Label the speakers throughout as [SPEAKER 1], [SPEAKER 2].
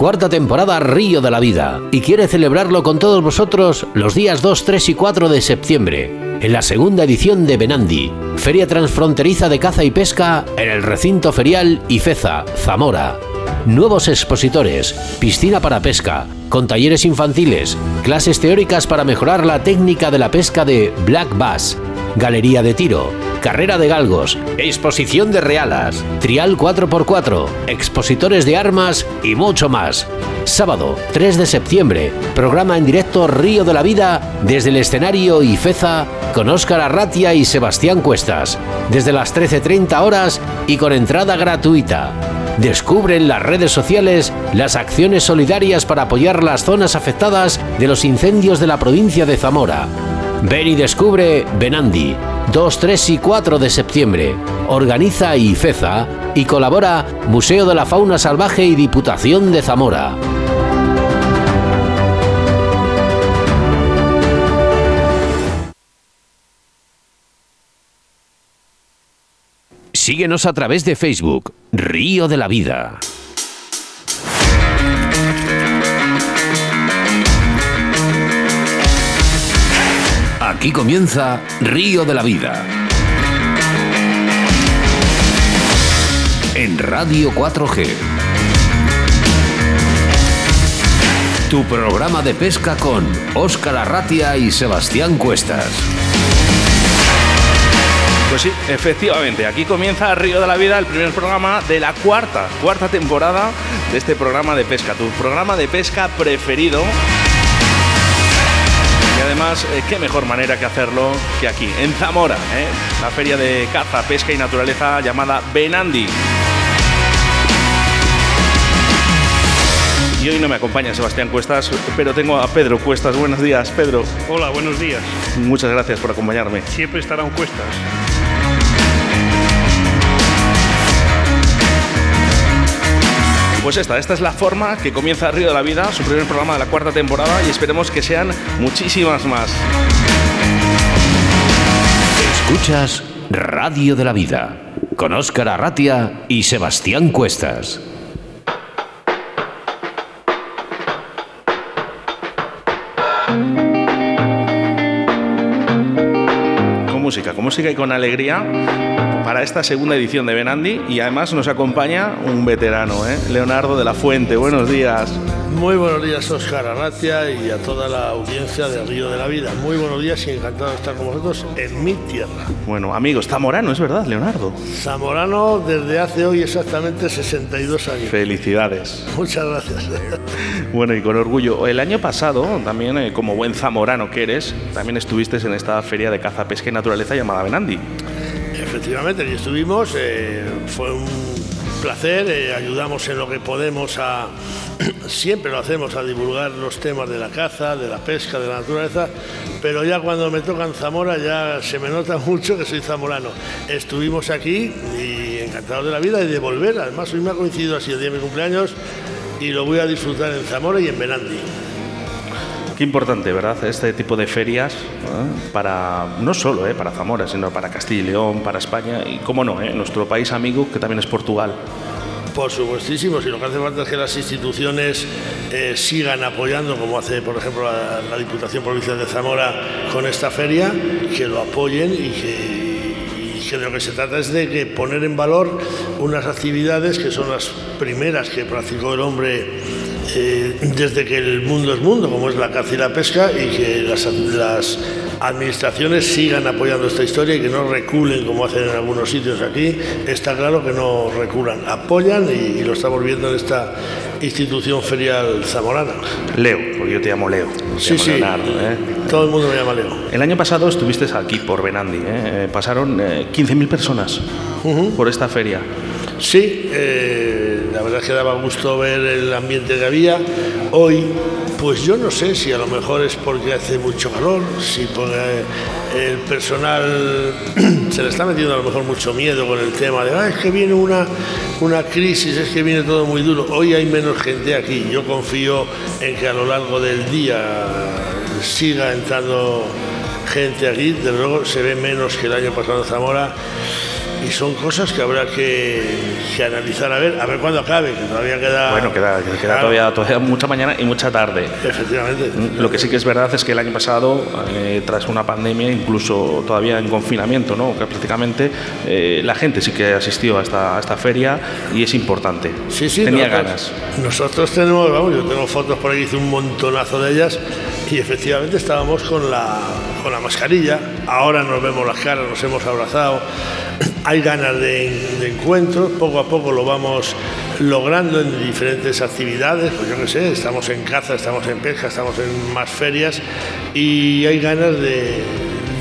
[SPEAKER 1] cuarta temporada Río de la Vida, y quiere celebrarlo con todos vosotros los días 2, 3 y 4 de septiembre, en la segunda edición de Benandi, Feria Transfronteriza de Caza y Pesca en el recinto ferial Ifeza, Zamora. Nuevos expositores, piscina para pesca, con talleres infantiles, clases teóricas para mejorar la técnica de la pesca de Black Bass, galería de tiro, carrera de galgos, exposición de realas, trial 4x4, expositores de armas y mucho más. Sábado 3 de septiembre, programa en directo Río de la Vida desde el escenario Ifeza con Óscar Arratia y Sebastián Cuestas, desde las 13.30 horas y con entrada gratuita. Descubre en las redes sociales las acciones solidarias para apoyar las zonas afectadas de los incendios de la provincia de Zamora. Ven y descubre Benandi, 2, 3 y 4 de septiembre. Organiza IFEZA y colabora Museo de la Fauna Salvaje y Diputación de Zamora. Síguenos a través de Facebook, Río de la Vida. Aquí comienza Río de la Vida. En Radio 4G. Tu programa de pesca con Óscar Arratia y Sebastián Cuestas.
[SPEAKER 2] Pues sí, efectivamente, aquí comienza Río de la Vida, el primer programa de la cuarta, cuarta temporada de este programa de pesca, tu programa de pesca preferido. Y además, eh, qué mejor manera que hacerlo que aquí, en Zamora, ¿eh? la feria de caza, pesca y naturaleza llamada Benandi. Y hoy no me acompaña Sebastián Cuestas, pero tengo a Pedro Cuestas. Buenos días, Pedro.
[SPEAKER 3] Hola, buenos días.
[SPEAKER 2] Muchas gracias por acompañarme.
[SPEAKER 3] Siempre estarán Cuestas.
[SPEAKER 2] Pues esta, esta es la forma que comienza Río de la Vida, su primer programa de la cuarta temporada y esperemos que sean muchísimas más.
[SPEAKER 1] Escuchas Radio de la Vida con Óscar Arratia y Sebastián Cuestas.
[SPEAKER 2] Con música, con música y con alegría para esta segunda edición de Benandi y además nos acompaña un veterano, ¿eh? Leonardo de la Fuente. Buenos días.
[SPEAKER 4] Muy buenos días, Óscar Arratia, y a toda la audiencia de Río de la Vida. Muy buenos días y encantado de estar con vosotros en mi tierra.
[SPEAKER 2] Bueno, amigos, zamorano, es verdad, Leonardo.
[SPEAKER 4] Zamorano desde hace hoy exactamente 62 años.
[SPEAKER 2] Felicidades.
[SPEAKER 4] Muchas gracias.
[SPEAKER 2] Bueno, y con orgullo. El año pasado, también eh, como buen zamorano que eres, también estuviste en esta feria de caza, pesca y naturaleza llamada Benandi.
[SPEAKER 4] Efectivamente, y estuvimos, eh, fue un placer, eh, ayudamos en lo que podemos a, siempre lo hacemos, a divulgar los temas de la caza, de la pesca, de la naturaleza, pero ya cuando me tocan Zamora ya se me nota mucho que soy zamorano. Estuvimos aquí y encantados de la vida y de volver, además hoy me ha coincidido así el día de mi cumpleaños y lo voy a disfrutar en Zamora y en Benandi.
[SPEAKER 2] Importante, ¿verdad? Este tipo de ferias ¿eh? para no solo ¿eh? para Zamora, sino para Castilla y León, para España y, cómo no, ¿eh? nuestro país amigo que también es Portugal.
[SPEAKER 4] Por supuestísimo, si lo que hace falta es que las instituciones sigan apoyando, como hace, por ejemplo, la, Diputación Provincial de Zamora con esta feria, que lo apoyen y que, y que de lo que se trata es de que poner en valor unas actividades que son las primeras que practicó el hombre eh, desde que el mundo es mundo, como es la caza y la pesca, y que las, las, administraciones sigan apoyando esta historia y que no reculen como hacen en algunos sitios aquí. Está claro que no reculan, apoyan y, y lo estamos viendo en esta institución ferial zamorana.
[SPEAKER 2] Leo, porque yo te llamo Leo. Te
[SPEAKER 4] Sí,
[SPEAKER 2] llamo
[SPEAKER 4] sí,
[SPEAKER 2] Leonardo, ¿eh?
[SPEAKER 4] todo el mundo me llama Leo.
[SPEAKER 2] El año pasado estuviste aquí por Benandi, ¿eh? Eh, pasaron eh, 15.000 personas por esta feria.
[SPEAKER 4] Sí, eh, la verdad es que daba gusto ver el ambiente que había. Hoy, pues yo no sé si a lo mejor es porque hace mucho calor, si porque el personal se le está metiendo a lo mejor mucho miedo con el tema de, ah, es que viene una, una crisis, es que viene todo muy duro. Hoy hay menos gente aquí. Yo confío en que a lo largo del día siga entrando gente aquí. Desde luego se ve menos que el año pasado en Zamora y son cosas que habrá que, que analizar a ver, a ver cuándo acabe, que todavía queda...
[SPEAKER 2] Bueno, queda, queda
[SPEAKER 4] Claro,
[SPEAKER 2] todavía, todavía mucha mañana y mucha tarde.
[SPEAKER 4] Efectivamente.
[SPEAKER 2] Lo que sí que es verdad es que el año pasado, eh, tras una pandemia, incluso todavía en confinamiento, ¿no? que prácticamente eh, la gente sí que asistió a esta, a esta feria y es importante.
[SPEAKER 4] Sí, sí,
[SPEAKER 2] Tenía
[SPEAKER 4] nosotros-
[SPEAKER 2] ganas.
[SPEAKER 4] Nosotros tenemos, vamos, yo tengo fotos por ahí, hice un montonazo de ellas y efectivamente estábamos con la, con la mascarilla. Ahora nos vemos las caras, nos hemos abrazado. Hay ganas de, de encuentro, poco a poco lo vamos logrando en diferentes actividades, pues yo qué sé, estamos en caza, estamos en pesca, estamos en más ferias y hay ganas de,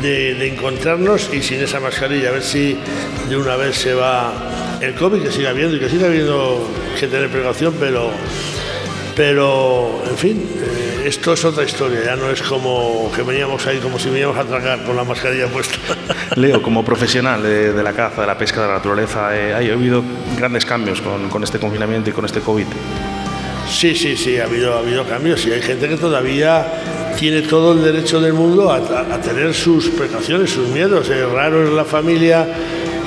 [SPEAKER 4] de- de encontrarnos y sin esa mascarilla, a ver si de una vez se va el COVID, que siga habiendo y que siga habiendo que tener precaución, pero, pero en fin, eh, esto es otra historia, ya no es como que veníamos ahí como si veníamos a tragar con la mascarilla puesta.
[SPEAKER 2] Leo, como profesional de, de la caza, de la pesca, de la naturaleza, eh, ¿ha habido grandes cambios con, con este confinamiento y con este COVID?
[SPEAKER 4] Sí, sí, sí, ha habido, ha habido cambios y hay gente que todavía tiene todo el derecho del mundo a, a- a tener sus precauciones, sus miedos. Es raro es la familia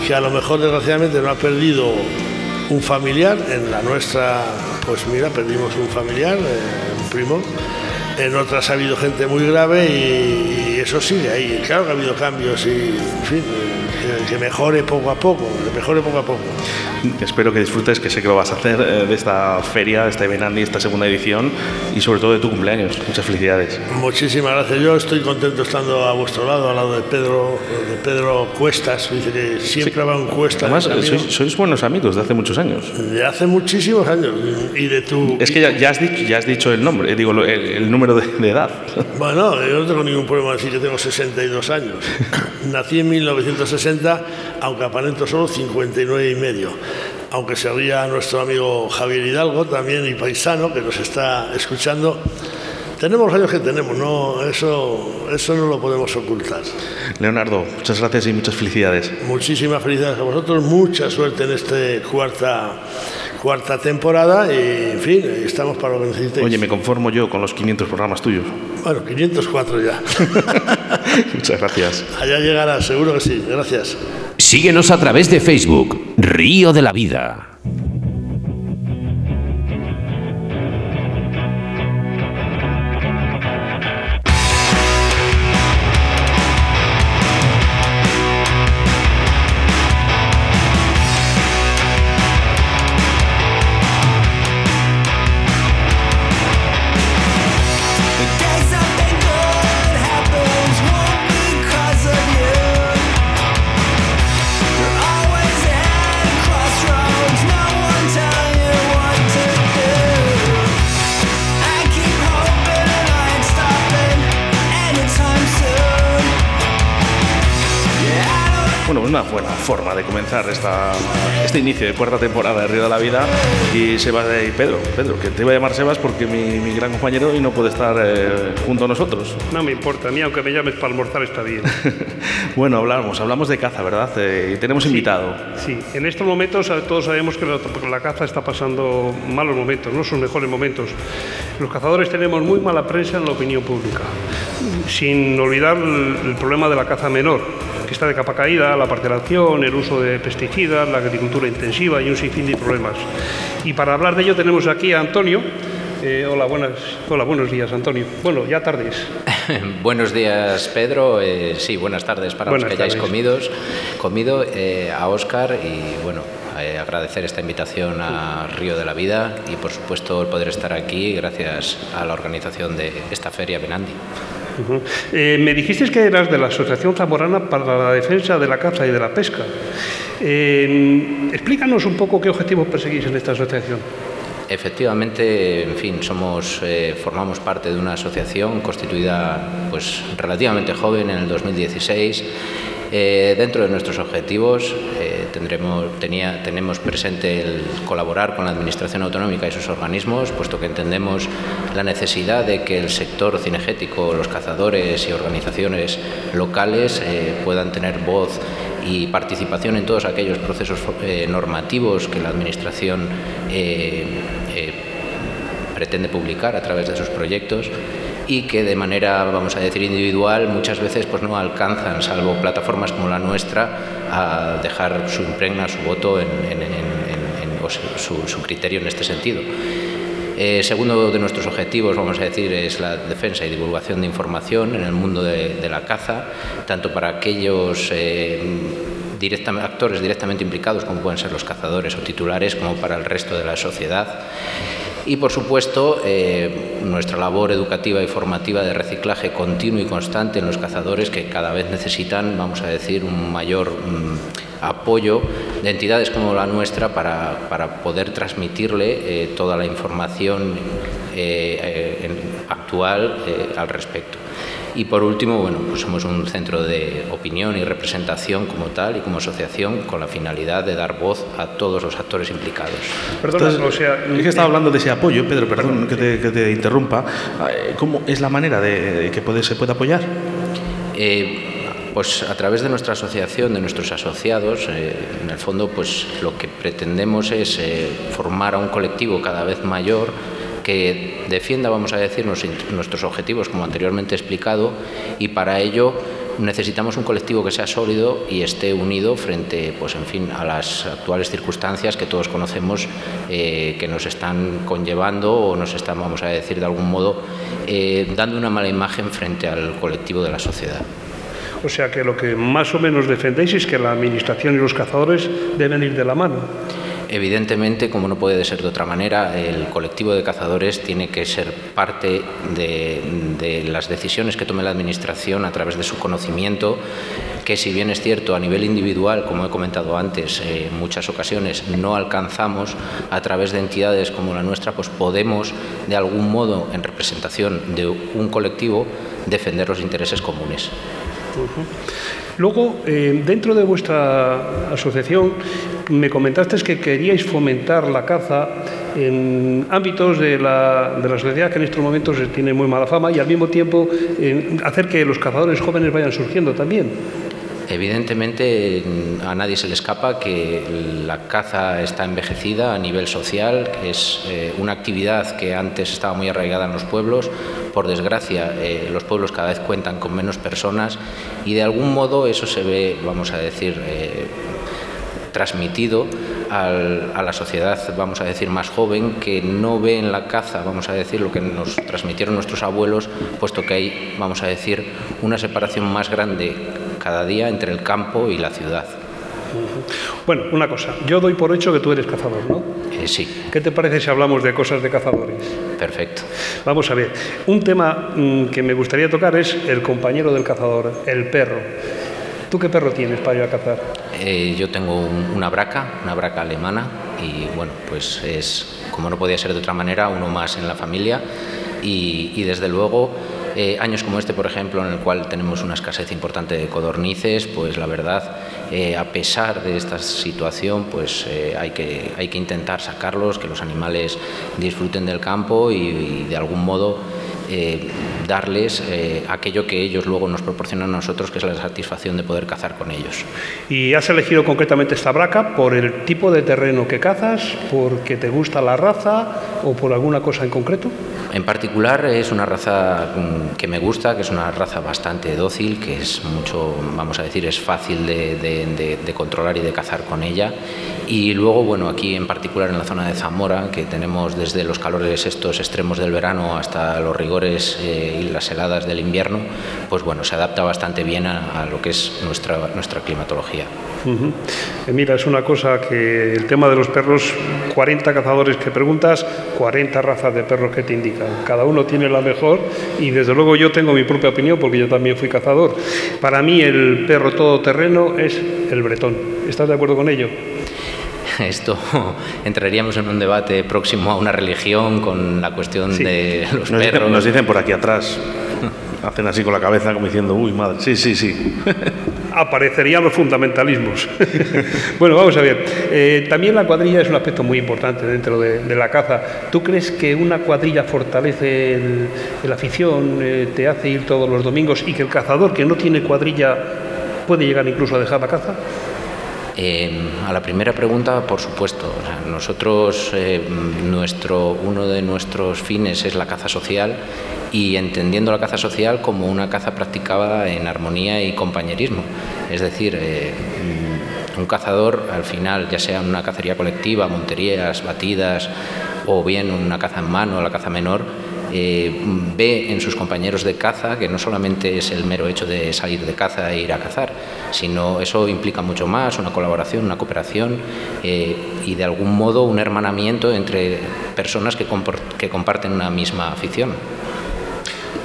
[SPEAKER 4] que a lo mejor desgraciadamente no ha perdido un familiar. En la nuestra, pues mira, perdimos un familiar, eh, un primo. En otras ha habido gente muy grave y, eso sigue ahí. Claro que ha habido cambios y, en fin, que, que mejore poco a poco, que mejore poco a poco.
[SPEAKER 2] Espero que disfrutes, que sé que lo vas a hacer, eh, de esta feria, de esta Benandi, esta segunda edición y sobre todo de tu cumpleaños. Muchas felicidades.
[SPEAKER 4] Muchísimas gracias. Yo estoy contento estando a vuestro lado, al lado de Pedro, de Pedro Cuestas. Dice que siempre va un Cuestas.
[SPEAKER 2] Además, sois, sois buenos amigos de hace muchos años.
[SPEAKER 4] de hace muchísimos años. Y de tu.
[SPEAKER 2] Es que ya, ya has, dicho, ya has dicho el nombre, eh, digo, el, el número de, de edad.
[SPEAKER 4] Bueno, yo no tengo ningún problema en decir que tengo 62 años. Nací en 1960, aunque aparento solo 59 y medio. Aunque se ría nuestro amigo Javier Hidalgo, también y paisano, que nos está escuchando. Tenemos los años que tenemos, no, eso, eso no lo podemos ocultar.
[SPEAKER 2] Leonardo, muchas gracias y muchas felicidades.
[SPEAKER 4] Muchísimas felicidades a vosotros, mucha suerte en esta cuarta, cuarta temporada y, en fin, estamos para lo que necesitéis.
[SPEAKER 2] Oye, me conformo yo con los 500 programas tuyos.
[SPEAKER 4] Bueno, 504 ya.
[SPEAKER 2] Muchas gracias.
[SPEAKER 4] Allá llegará, seguro que sí. Gracias.
[SPEAKER 1] Síguenos a través de Facebook, Río de la Vida.
[SPEAKER 2] Una buena forma de comenzar esta, este inicio de cuarta temporada de Río de la Vida. Y Sebas y Pedro, Pedro, que te iba a llamar Sebas porque mi, mi gran compañero y no puede estar eh, junto a nosotros.
[SPEAKER 3] No me importa, a mí aunque me llames para almorzar está bien.
[SPEAKER 2] bueno, hablamos, hablamos de caza, ¿verdad? Eh, y tenemos invitado.
[SPEAKER 3] Sí, en estos momentos eh, todos sabemos que la, la caza está pasando malos momentos, no sus mejores momentos. Los cazadores tenemos muy mala prensa en la opinión pública, sin olvidar el, el problema de la caza menor, está de capa caída, la parcelación, el uso de pesticidas, la agricultura intensiva y un sinfín de problemas. Y para hablar de ello tenemos aquí a Antonio. Eh, hola, buenas, hola, buenos días, Antonio. Bueno, ya tardes.
[SPEAKER 5] Buenos días, Pedro. Eh, sí, buenas tardes para
[SPEAKER 3] Buenas
[SPEAKER 5] los que hayáis comidos, comido. eh, a Óscar y bueno, eh, agradecer esta invitación a Río de la Vida y por supuesto el poder estar aquí gracias a la organización de esta feria Benandi.
[SPEAKER 3] Eh, me dijiste que eras de la Asociación Zamorana para la Defensa de la Caza y de la Pesca. Eh, explícanos un poco qué objetivos perseguís en esta asociación.
[SPEAKER 5] Efectivamente, en fin, somos, eh, formamos parte de una asociación constituida pues, relativamente joven en el 2016. Eh, dentro de nuestros objetivos eh, tendremos, tenía, tenemos presente el colaborar con la Administración Autonómica y sus organismos, puesto que entendemos la necesidad de que el sector cinegético, los cazadores y organizaciones locales eh, puedan tener voz y participación en todos aquellos procesos normativos que la Administración pretende publicar a través de sus proyectos y que de manera, vamos a decir, individual muchas veces pues no alcanzan, salvo plataformas como la nuestra, a dejar su impregna, su voto en, o su, criterio en este sentido. Eh, segundo de nuestros objetivos, vamos a decir, es la defensa y divulgación de información en el mundo de, la caza, tanto para aquellos eh, actores directamente implicados, como pueden ser los cazadores o titulares, como para el resto de la sociedad. Y, por supuesto, eh, nuestra labor educativa y formativa de reciclaje continuo y constante en los cazadores que cada vez necesitan, vamos a decir, un mayor mm, apoyo de entidades como la nuestra para, para poder transmitirle eh, toda la información eh, actual al respecto. Y por último, bueno, pues somos un centro de opinión y representación como tal y como asociación con la finalidad de dar voz a todos los actores implicados.
[SPEAKER 3] Perdona,
[SPEAKER 2] Entonces,
[SPEAKER 3] o sea,
[SPEAKER 2] es que estaba hablando de ese apoyo, Pedro, perdón que te, que te interrumpa. Eh, ¿Cómo es la manera de, de que puede, se puede apoyar?
[SPEAKER 5] Eh, pues a través de nuestra asociación, de nuestros asociados, eh, en el fondo, pues lo que pretendemos es eh, formar a un colectivo cada vez mayor que defienda, vamos a decir, nuestros objetivos, como anteriormente explicado, y para ello necesitamos un colectivo que sea sólido y esté unido frente, pues en fin, a las actuales circunstancias que todos conocemos eh, que nos están conllevando o nos están, vamos a decir, de algún modo, eh, dando una mala imagen frente al colectivo de la sociedad.
[SPEAKER 3] O sea que lo que más o menos defendéis es que la administración y los cazadores deben ir de la mano.
[SPEAKER 5] Evidentemente, como no puede ser de otra manera, el colectivo de cazadores tiene que ser parte de, las decisiones que tome la Administración a través de su conocimiento, que si bien es cierto a nivel individual, como he comentado antes, eh, en muchas ocasiones no alcanzamos, a través de entidades como la nuestra, pues podemos, de algún modo, en representación de un colectivo, defender los intereses comunes.
[SPEAKER 3] Luego, eh, dentro de vuestra asociación, me comentaste que queríais fomentar la caza en ámbitos de la, de la sociedad que en estos momentos tiene muy mala fama y al mismo tiempo eh, hacer que los cazadores jóvenes vayan surgiendo también.
[SPEAKER 5] Evidentemente a nadie se le escapa que la caza está envejecida a nivel social, que es eh, una actividad que antes estaba muy arraigada en los pueblos. Por desgracia, eh, los pueblos cada vez cuentan con menos personas y de algún modo eso se ve, vamos a decir, eh, transmitido a la sociedad, vamos a decir, más joven, que no ve en la caza, vamos a decir, lo que nos transmitieron nuestros abuelos, puesto que hay, vamos a decir, una separación más grande cada día entre el campo y la ciudad.
[SPEAKER 3] Bueno, una cosa, yo doy por hecho que tú eres cazador, ¿no?
[SPEAKER 5] Eh, sí,
[SPEAKER 3] ¿Qué te parece si hablamos de cosas de cazadores?
[SPEAKER 5] perfecto.
[SPEAKER 3] Vamos a ver, un tema mm, que me gustaría tocar es el compañero del cazador, el perro. ¿Tú qué perro tienes para ir a cazar?
[SPEAKER 5] Eh, yo tengo un- una braca, una braca alemana, y bueno, pues es, como no podía ser de otra manera, uno más en la familia. Y, y desde luego, eh, años como este, por ejemplo, en el cual tenemos una escasez importante de codornices, pues la verdad, eh, a pesar de esta situación, pues eh, hay, que, hay que intentar sacarlos, que los animales disfruten del campo y, de algún modo darles aquello que ellos luego nos proporcionan a nosotros, que es la satisfacción de poder cazar con ellos.
[SPEAKER 3] ¿Y has elegido concretamente esta braca por el tipo de terreno que cazas, porque te gusta la raza o por alguna cosa en concreto?
[SPEAKER 5] En particular es una raza mm, que me gusta, que es una raza bastante dócil, que es mucho, vamos a decir, es fácil de, controlar y de cazar con ella. Y luego, bueno, aquí en particular en la zona de Zamora, que tenemos desde los calores estos extremos del verano hasta los rigores eh, y las heladas del invierno, pues bueno, se adapta bastante bien a, lo que es nuestra, nuestra climatología.
[SPEAKER 3] Eh, Mira, es una cosa que el tema de los perros, 40 cazadores que preguntas, 40 razas de perros que te indican. Cada uno tiene la mejor y desde luego yo tengo mi propia opinión porque yo también fui cazador. Para mí el perro todoterreno es el bretón. ¿Estás de acuerdo con ello?
[SPEAKER 5] Esto entraríamos en un debate próximo a una religión con la cuestión
[SPEAKER 3] Sí.
[SPEAKER 5] de los
[SPEAKER 2] Nos
[SPEAKER 5] perros.
[SPEAKER 2] dicen, nos dicen por aquí atrás, hacen así con la cabeza como diciendo, uy, madre, sí, sí, sí.
[SPEAKER 3] aparecerían los fundamentalismos. bueno, vamos a ver. Eh, también la cuadrilla es un aspecto muy importante dentro de, de la caza. ¿Tú crees que una cuadrilla fortalece el- la afición, eh, te hace ir todos los domingos y que el cazador que no tiene cuadrilla puede llegar incluso a dejar la caza?
[SPEAKER 5] Eh, a la primera pregunta, por supuesto. Nosotros, eh, nuestro, uno de nuestros fines es la caza social y entendiendo la caza social como una caza practicada en armonía y compañerismo. Es decir, eh, un cazador al final, ya sea una cacería colectiva, monterías, batidas o bien una caza en mano, la caza menor, eh, ve en sus compañeros de caza que no solamente es el mero hecho de salir de caza e ir a cazar, sino eso implica mucho más, una colaboración, una cooperación eh, y de algún modo un hermanamiento entre personas que, que comparten una misma afición.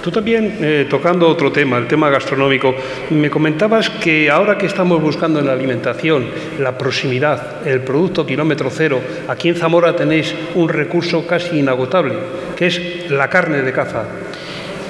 [SPEAKER 3] Tú también, eh, tocando otro tema, el tema gastronómico, me comentabas que ahora que estamos buscando en la alimentación la proximidad, el producto kilómetro cero, aquí en Zamora tenéis un recurso casi inagotable, que es la carne de caza.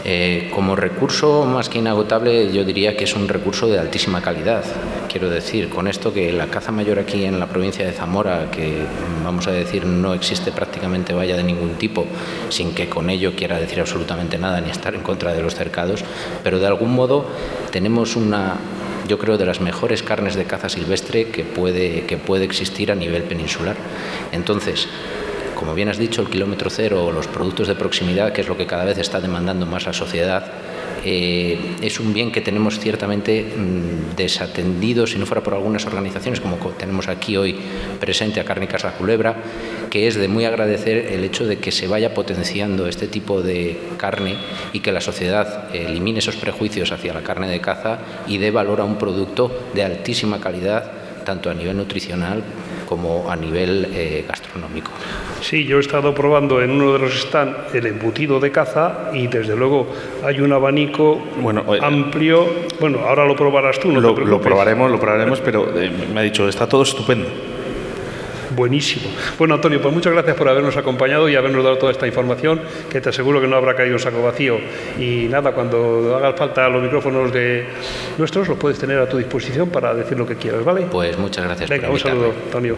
[SPEAKER 5] Eh, como recurso más que inagotable, yo diría que es un recurso de altísima calidad. Quiero decir, con esto que la caza mayor aquí en la provincia de Zamora, que vamos a decir no existe prácticamente valla de ningún tipo, sin que con ello quiera decir absolutamente nada ni estar en contra de los cercados, pero de algún modo tenemos una, yo creo, de las mejores carnes de caza silvestre que puede, que puede existir a nivel peninsular. Entonces, como bien has dicho, el kilómetro cero o los productos de proximidad, que es lo que cada vez está demandando más la sociedad, eh, es un bien que tenemos ciertamente mm, desatendido, si no fuera por algunas organizaciones, como co- tenemos aquí hoy presente a Cárnicas La Culebra, que es de muy agradecer el hecho de que se vaya potenciando este tipo de carne y que la sociedad elimine esos prejuicios hacia la carne de caza y dé valor a un producto de altísima calidad, tanto a nivel nutricional como a nivel eh, gastronómico.
[SPEAKER 3] Sí, yo he estado probando en uno de los stands el embutido de caza y desde luego hay un abanico
[SPEAKER 2] Bueno, eh,
[SPEAKER 3] amplio. Bueno, ahora lo probarás tú, no
[SPEAKER 2] lo,
[SPEAKER 3] te
[SPEAKER 2] lo
[SPEAKER 3] preocupes.
[SPEAKER 2] probaremos, lo probaremos, pero eh, me ha dicho, está todo estupendo.
[SPEAKER 3] Buenísimo. Bueno, Antonio, pues muchas gracias por habernos acompañado y habernos dado toda esta información, que te aseguro que no habrá caído en saco vacío. Y nada, cuando haga falta los micrófonos de nuestros, los puedes tener a tu disposición para decir lo que quieras, ¿vale?
[SPEAKER 5] Pues muchas gracias
[SPEAKER 3] Venga,
[SPEAKER 5] por
[SPEAKER 3] un saludo, Antonio.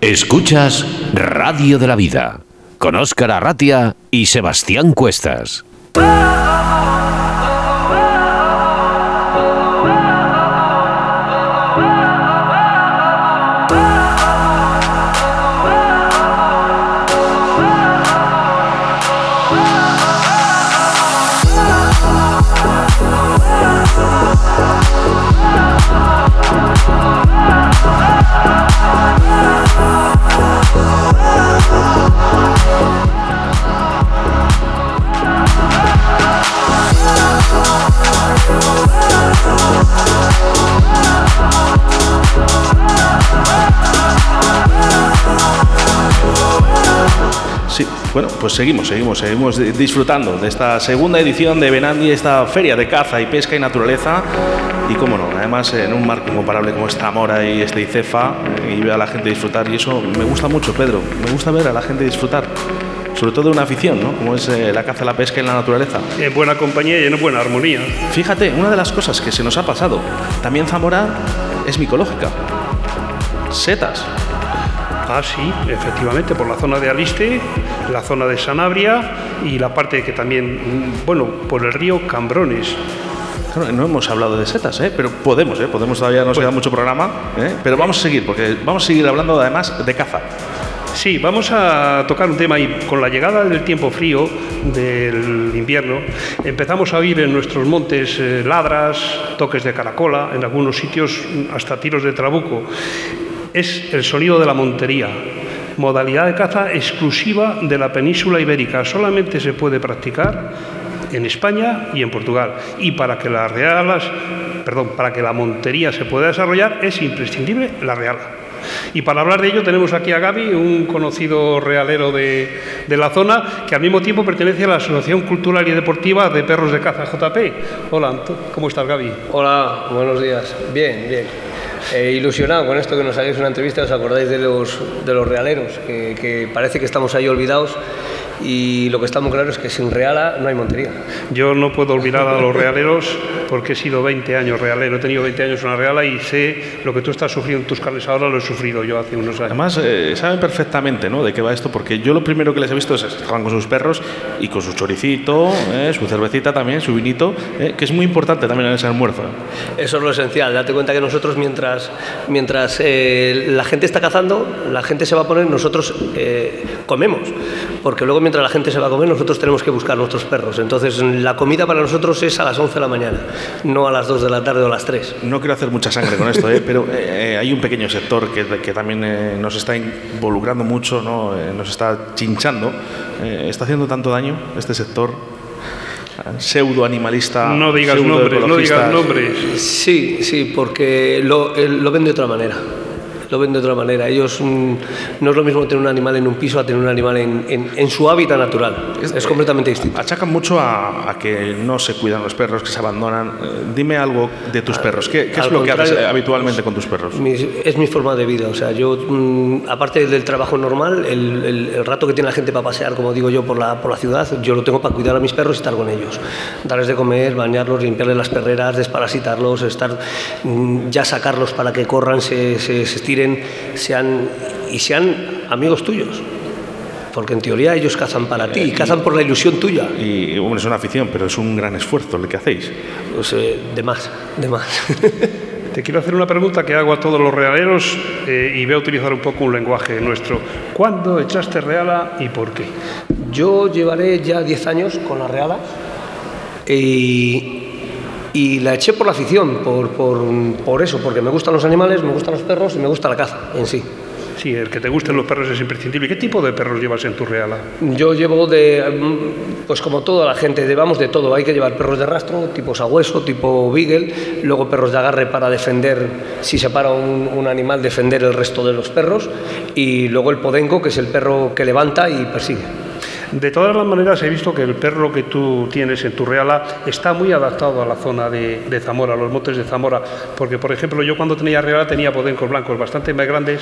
[SPEAKER 1] Escuchas Radio de la Vida con Óscar Arratia y Sebastián Cuestas.
[SPEAKER 2] Sí, bueno, pues seguimos, seguimos, seguimos di- disfrutando de esta segunda edición de Benandi, esta feria de caza y pesca y naturaleza. Y cómo no, además en un marco incomparable como es Zamora y este Icefa, y ver a la gente disfrutar. Y eso me gusta mucho, Pedro, me gusta ver a la gente disfrutar. Sobre todo de una afición, ¿no? Como es eh, la caza, la pesca y la naturaleza.
[SPEAKER 3] En buena compañía y en buena armonía.
[SPEAKER 2] Fíjate, una de las cosas que se nos ha pasado, también Zamora es micológica. Setas.
[SPEAKER 3] Ah, sí, efectivamente, por la zona de Aliste, la zona de Sanabria y la parte que también, mm, bueno, por el río Cambrones.
[SPEAKER 2] Claro, no hemos hablado de setas, ¿eh? pero podemos, ¿eh? podemos todavía nos queda mucho programa, ¿eh? pero vamos a seguir, porque vamos a seguir hablando además de caza.
[SPEAKER 3] Sí, vamos a tocar un tema y con la llegada del tiempo frío del invierno empezamos a oír en nuestros montes eh, ladras, toques de caracola, en algunos sitios mm, hasta tiros de trabuco. Es el sonido de la montería, modalidad de caza exclusiva de la península ibérica. Solamente se puede practicar en España y en Portugal. Y para que para que la montería se pueda desarrollar es imprescindible la reala. Y para hablar de ello tenemos aquí a Gaby, un conocido realero de, de la zona, que al mismo tiempo pertenece a la Asociación Cultural y Deportiva de Perros de Caza JP. Hola, ¿cómo estás Gaby?
[SPEAKER 6] Hola, buenos días. Bien, bien. Ilusionado con esto que nos hagáis una entrevista, os acordáis de los, de los realeros, que, que parece que estamos ahí olvidados y lo que está muy claro es que sin reala no hay montería.
[SPEAKER 3] Yo no puedo olvidar a los realeros porque he sido 20 años realero, he tenido 20 años en una reala y sé lo que tú estás sufriendo en tus carnes ahora, lo he sufrido yo hace unos años.
[SPEAKER 2] Además, eh, saben perfectamente ¿no? de qué va esto, porque yo lo primero que les he visto es que estaban con sus perros y con su choricito, eh, su cervecita también, su vinito, eh, que es muy importante también en ese almuerzo.
[SPEAKER 6] Eso es lo esencial. Date cuenta que nosotros, mientras, mientras eh, la gente está cazando, la gente se va a poner, nosotros eh, comemos. Porque luego, mientras la gente se va a comer, nosotros tenemos que buscar nuestros perros. Entonces, la comida para nosotros es a las 11 de la mañana, no a las 2 de la tarde o a las 3.
[SPEAKER 2] No quiero hacer mucha sangre con esto, ¿eh? pero eh, hay un pequeño sector que, que también eh, nos está involucrando mucho, ¿no? Eh, nos está chinchando. Eh, ¿Está haciendo tanto daño este sector pseudo animalista?
[SPEAKER 3] No digas nombres, no digas nombres.
[SPEAKER 6] Sí, sí, porque lo, lo ven de otra manera. Lo ven de otra manera. Ellos mm, no es lo mismo tener un animal en un piso a tener un animal en, en- en su hábitat natural. Es, completamente distinto.
[SPEAKER 2] Achacan mucho a, a que no se cuidan los perros, que se abandonan. Eh, dime algo de tus perros. ¿Qué, qué es lo que haces eh, habitualmente con tus perros?
[SPEAKER 6] Es mi forma de vida. O sea, yo, mm, aparte del trabajo normal, el, el- el rato que tiene la gente para pasear, como digo yo, por la, por la ciudad, yo lo tengo para cuidar a mis perros y estar con ellos. Darles de comer, bañarlos, limpiarles las perreras, desparasitarlos, estar, mm, ya sacarlos para que corran, se, se- se estiren sean, y sean amigos tuyos. Porque en teoría ellos cazan para ti, y cazan por la ilusión tuya.
[SPEAKER 2] Y bueno, es una afición, pero es un gran esfuerzo el que hacéis.
[SPEAKER 6] Pues, eh, de más, de más.
[SPEAKER 3] Te quiero hacer una pregunta que hago a todos los realeros eh, y voy a utilizar un poco un lenguaje nuestro. ¿Cuándo echaste reala y por qué?
[SPEAKER 6] Yo llevaré ya 10 años con la Reala y, y la eché por la afición, por, por, por eso, porque me gustan los animales, me gustan los perros y me gusta la caza en sí.
[SPEAKER 3] Sí, el que te gusten los perros es imprescindible. ¿Qué tipo de perros llevas en tu reala?
[SPEAKER 6] Yo llevo de, pues como toda la gente, llevamos de todo. Hay que llevar perros de rastro, tipo sabueso, tipo beagle, luego perros de agarre para defender, si se para un, un animal, defender el resto de los perros, y luego el podenco, que es el perro que levanta y persigue.
[SPEAKER 3] De todas las maneras, he visto que el perro que tú tienes en tu reala está muy adaptado a la zona de, Zamora, a los montes de Zamora. Porque, por ejemplo, yo cuando tenía reala tenía podencos blancos bastante más grandes,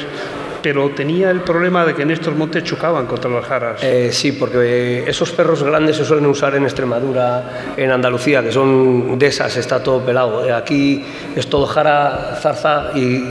[SPEAKER 3] pero tenía el problema de que en estos montes chocaban contra las jaras.
[SPEAKER 6] Eh, sí, porque esos perros grandes se suelen usar en Extremadura, en Andalucía, que son de esas, está todo pelado. Eh, aquí es todo jara, zarza y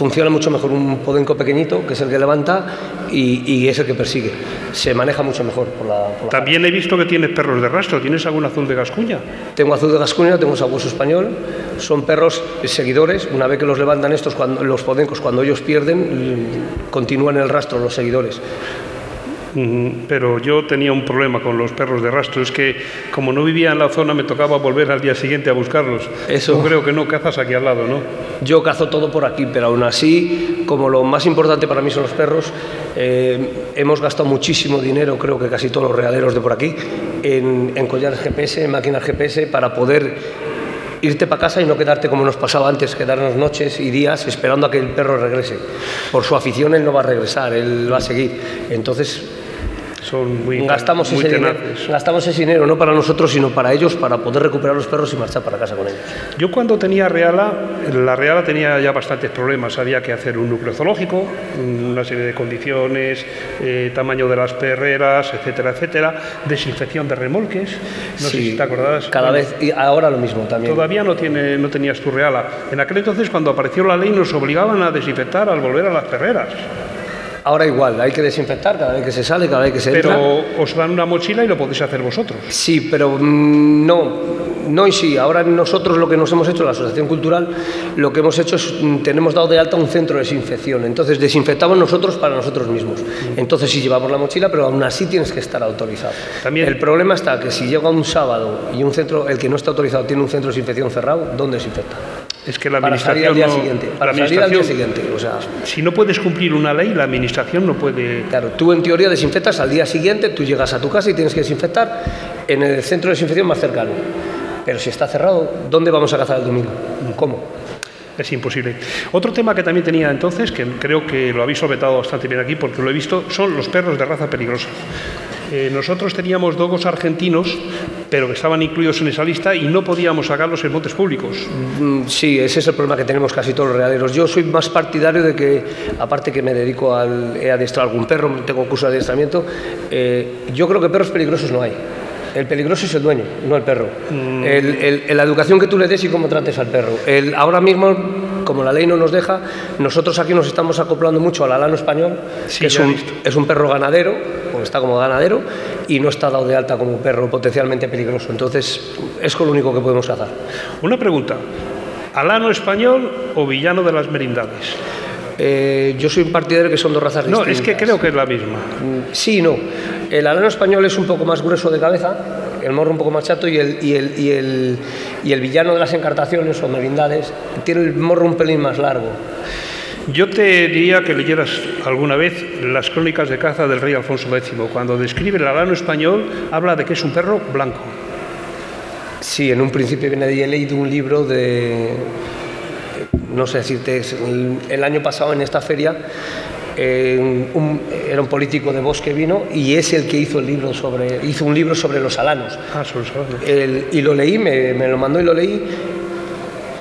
[SPEAKER 6] funciona mucho mejor un podenco pequeñito, que es el que levanta, y, y es el que persigue. Se maneja mucho mejor por la, por la
[SPEAKER 3] También he visto que tienes perros de rastro. ¿Tienes algún azul de gascuña?
[SPEAKER 6] Tengo azul de Gascuña, tengo sabueso español, son perros seguidores, una vez que los levantan estos, cuando, los podencos, cuando ellos pierden, continúan el rastro los seguidores.
[SPEAKER 3] Pero yo tenía un problema con los perros de rastro, es que como no vivía en la zona me tocaba volver al día siguiente a buscarlos.
[SPEAKER 6] Eso.
[SPEAKER 3] Creo que no cazas aquí al lado, ¿no?
[SPEAKER 6] Yo cazo todo por aquí, pero aún así, como lo más importante para mí son los perros, eh, hemos gastado muchísimo dinero, creo que casi todos los realeros de por aquí, en, en collares GPS, en máquinas GPS, para poder irte para casa y no quedarte como nos pasaba antes, quedarnos noches y días esperando a que el perro regrese. Por su afición él no va a regresar, él va a seguir. Entonces
[SPEAKER 3] Son muy,
[SPEAKER 6] gastamos,
[SPEAKER 3] muy
[SPEAKER 6] ese dinero, gastamos ese dinero no para nosotros, sino para ellos, para poder recuperar los perros y marchar para casa con ellos.
[SPEAKER 3] Yo cuando tenía Reala, la Reala tenía ya bastantes problemas. Había que hacer un núcleo zoológico, una serie de condiciones, eh, tamaño de las perreras, etcétera, etcétera, desinfección de remolques. No sé si te acordabas.
[SPEAKER 6] Cada vez, y ahora lo mismo también.
[SPEAKER 3] Todavía no, tiene, no tenías tu Reala. En aquel entonces, cuando apareció la ley, nos obligaban a desinfectar al volver a las perreras.
[SPEAKER 6] Ahora igual, hay que desinfectar cada vez que se sale, cada vez que se entra.
[SPEAKER 3] Pero os dan una mochila y lo podéis hacer vosotros.
[SPEAKER 6] Sí, pero mm, no, no y sí. Ahora nosotros lo que nos hemos hecho, la Asociación Cultural, lo que hemos hecho es, mm, tenemos dado de alta un centro de desinfección. Entonces desinfectamos nosotros para nosotros mismos. Entonces sí llevamos la mochila, pero aún así tienes que estar autorizado.
[SPEAKER 3] También-
[SPEAKER 6] El problema está que si llega un sábado y un centro, el que no está autorizado tiene un centro de desinfección cerrado, ¿dónde desinfecta?
[SPEAKER 3] Es que la
[SPEAKER 6] Para salir
[SPEAKER 3] administración
[SPEAKER 6] al día
[SPEAKER 3] no-
[SPEAKER 6] siguiente.
[SPEAKER 3] la
[SPEAKER 6] Para salir al día siguiente. O sea,
[SPEAKER 3] Si no puedes cumplir una ley, la administración no puede.
[SPEAKER 6] Claro, tú en teoría desinfectas al día siguiente, tú llegas a tu casa y tienes que desinfectar en el centro de desinfección más cercano. Pero si está cerrado, ¿dónde vamos a cazar el domingo? ¿Cómo?
[SPEAKER 3] Es imposible. Otro tema que también tenía entonces, que creo que lo habéis solventado bastante bien aquí porque lo he visto, son los perros de raza peligrosa. Eh, nosotros teníamos dogos argentinos, pero que estaban incluidos en esa lista y no podíamos sacarlos en montes públicos.
[SPEAKER 6] Mm, Sí, ese es el problema que tenemos casi todos los realeros. Yo soy más partidario de que, aparte que me dedico al he adiestrado algún perro, tengo curso de adiestramiento, eh, yo creo que perros peligrosos no hay. El peligroso es el dueño, no el perro.
[SPEAKER 3] Mm.
[SPEAKER 6] El- el- el- la educación que tú le des y cómo trates al perro. El- ahora mismo, como la ley no nos deja, nosotros aquí nos estamos acoplando mucho al alano español,
[SPEAKER 3] Sí,
[SPEAKER 6] que es un, es un perro ganadero, está como ganadero, y no está dado de alta como perro potencialmente peligroso. Entonces, es con lo único que podemos cazar.
[SPEAKER 3] Una pregunta, ¿alano español o villano de las merindades?
[SPEAKER 6] Eh, yo soy un partidario que son dos razas
[SPEAKER 3] No,
[SPEAKER 6] distintas.
[SPEAKER 3] es que creo que es la misma.
[SPEAKER 6] Mm, Sí no. El alano español es un poco más grueso de cabeza, el morro un poco más chato y el, y el, y el, y el villano de las encartaciones o merindades tiene el morro un pelín más largo.
[SPEAKER 3] Yo te diría que leyeras alguna vez las crónicas de caza del rey Alfonso X. Cuando describe el alano español, habla de que es un perro blanco.
[SPEAKER 6] Sí, en un principio he leído un libro de, no sé decirte, el, el año pasado en esta feria, eh, un- era un político de Bosque vino y es el que hizo el libro sobre, hizo un libro sobre los alanos.
[SPEAKER 3] Ah, sobre los alanos.
[SPEAKER 6] El- y lo leí, me, me lo mandó y lo leí,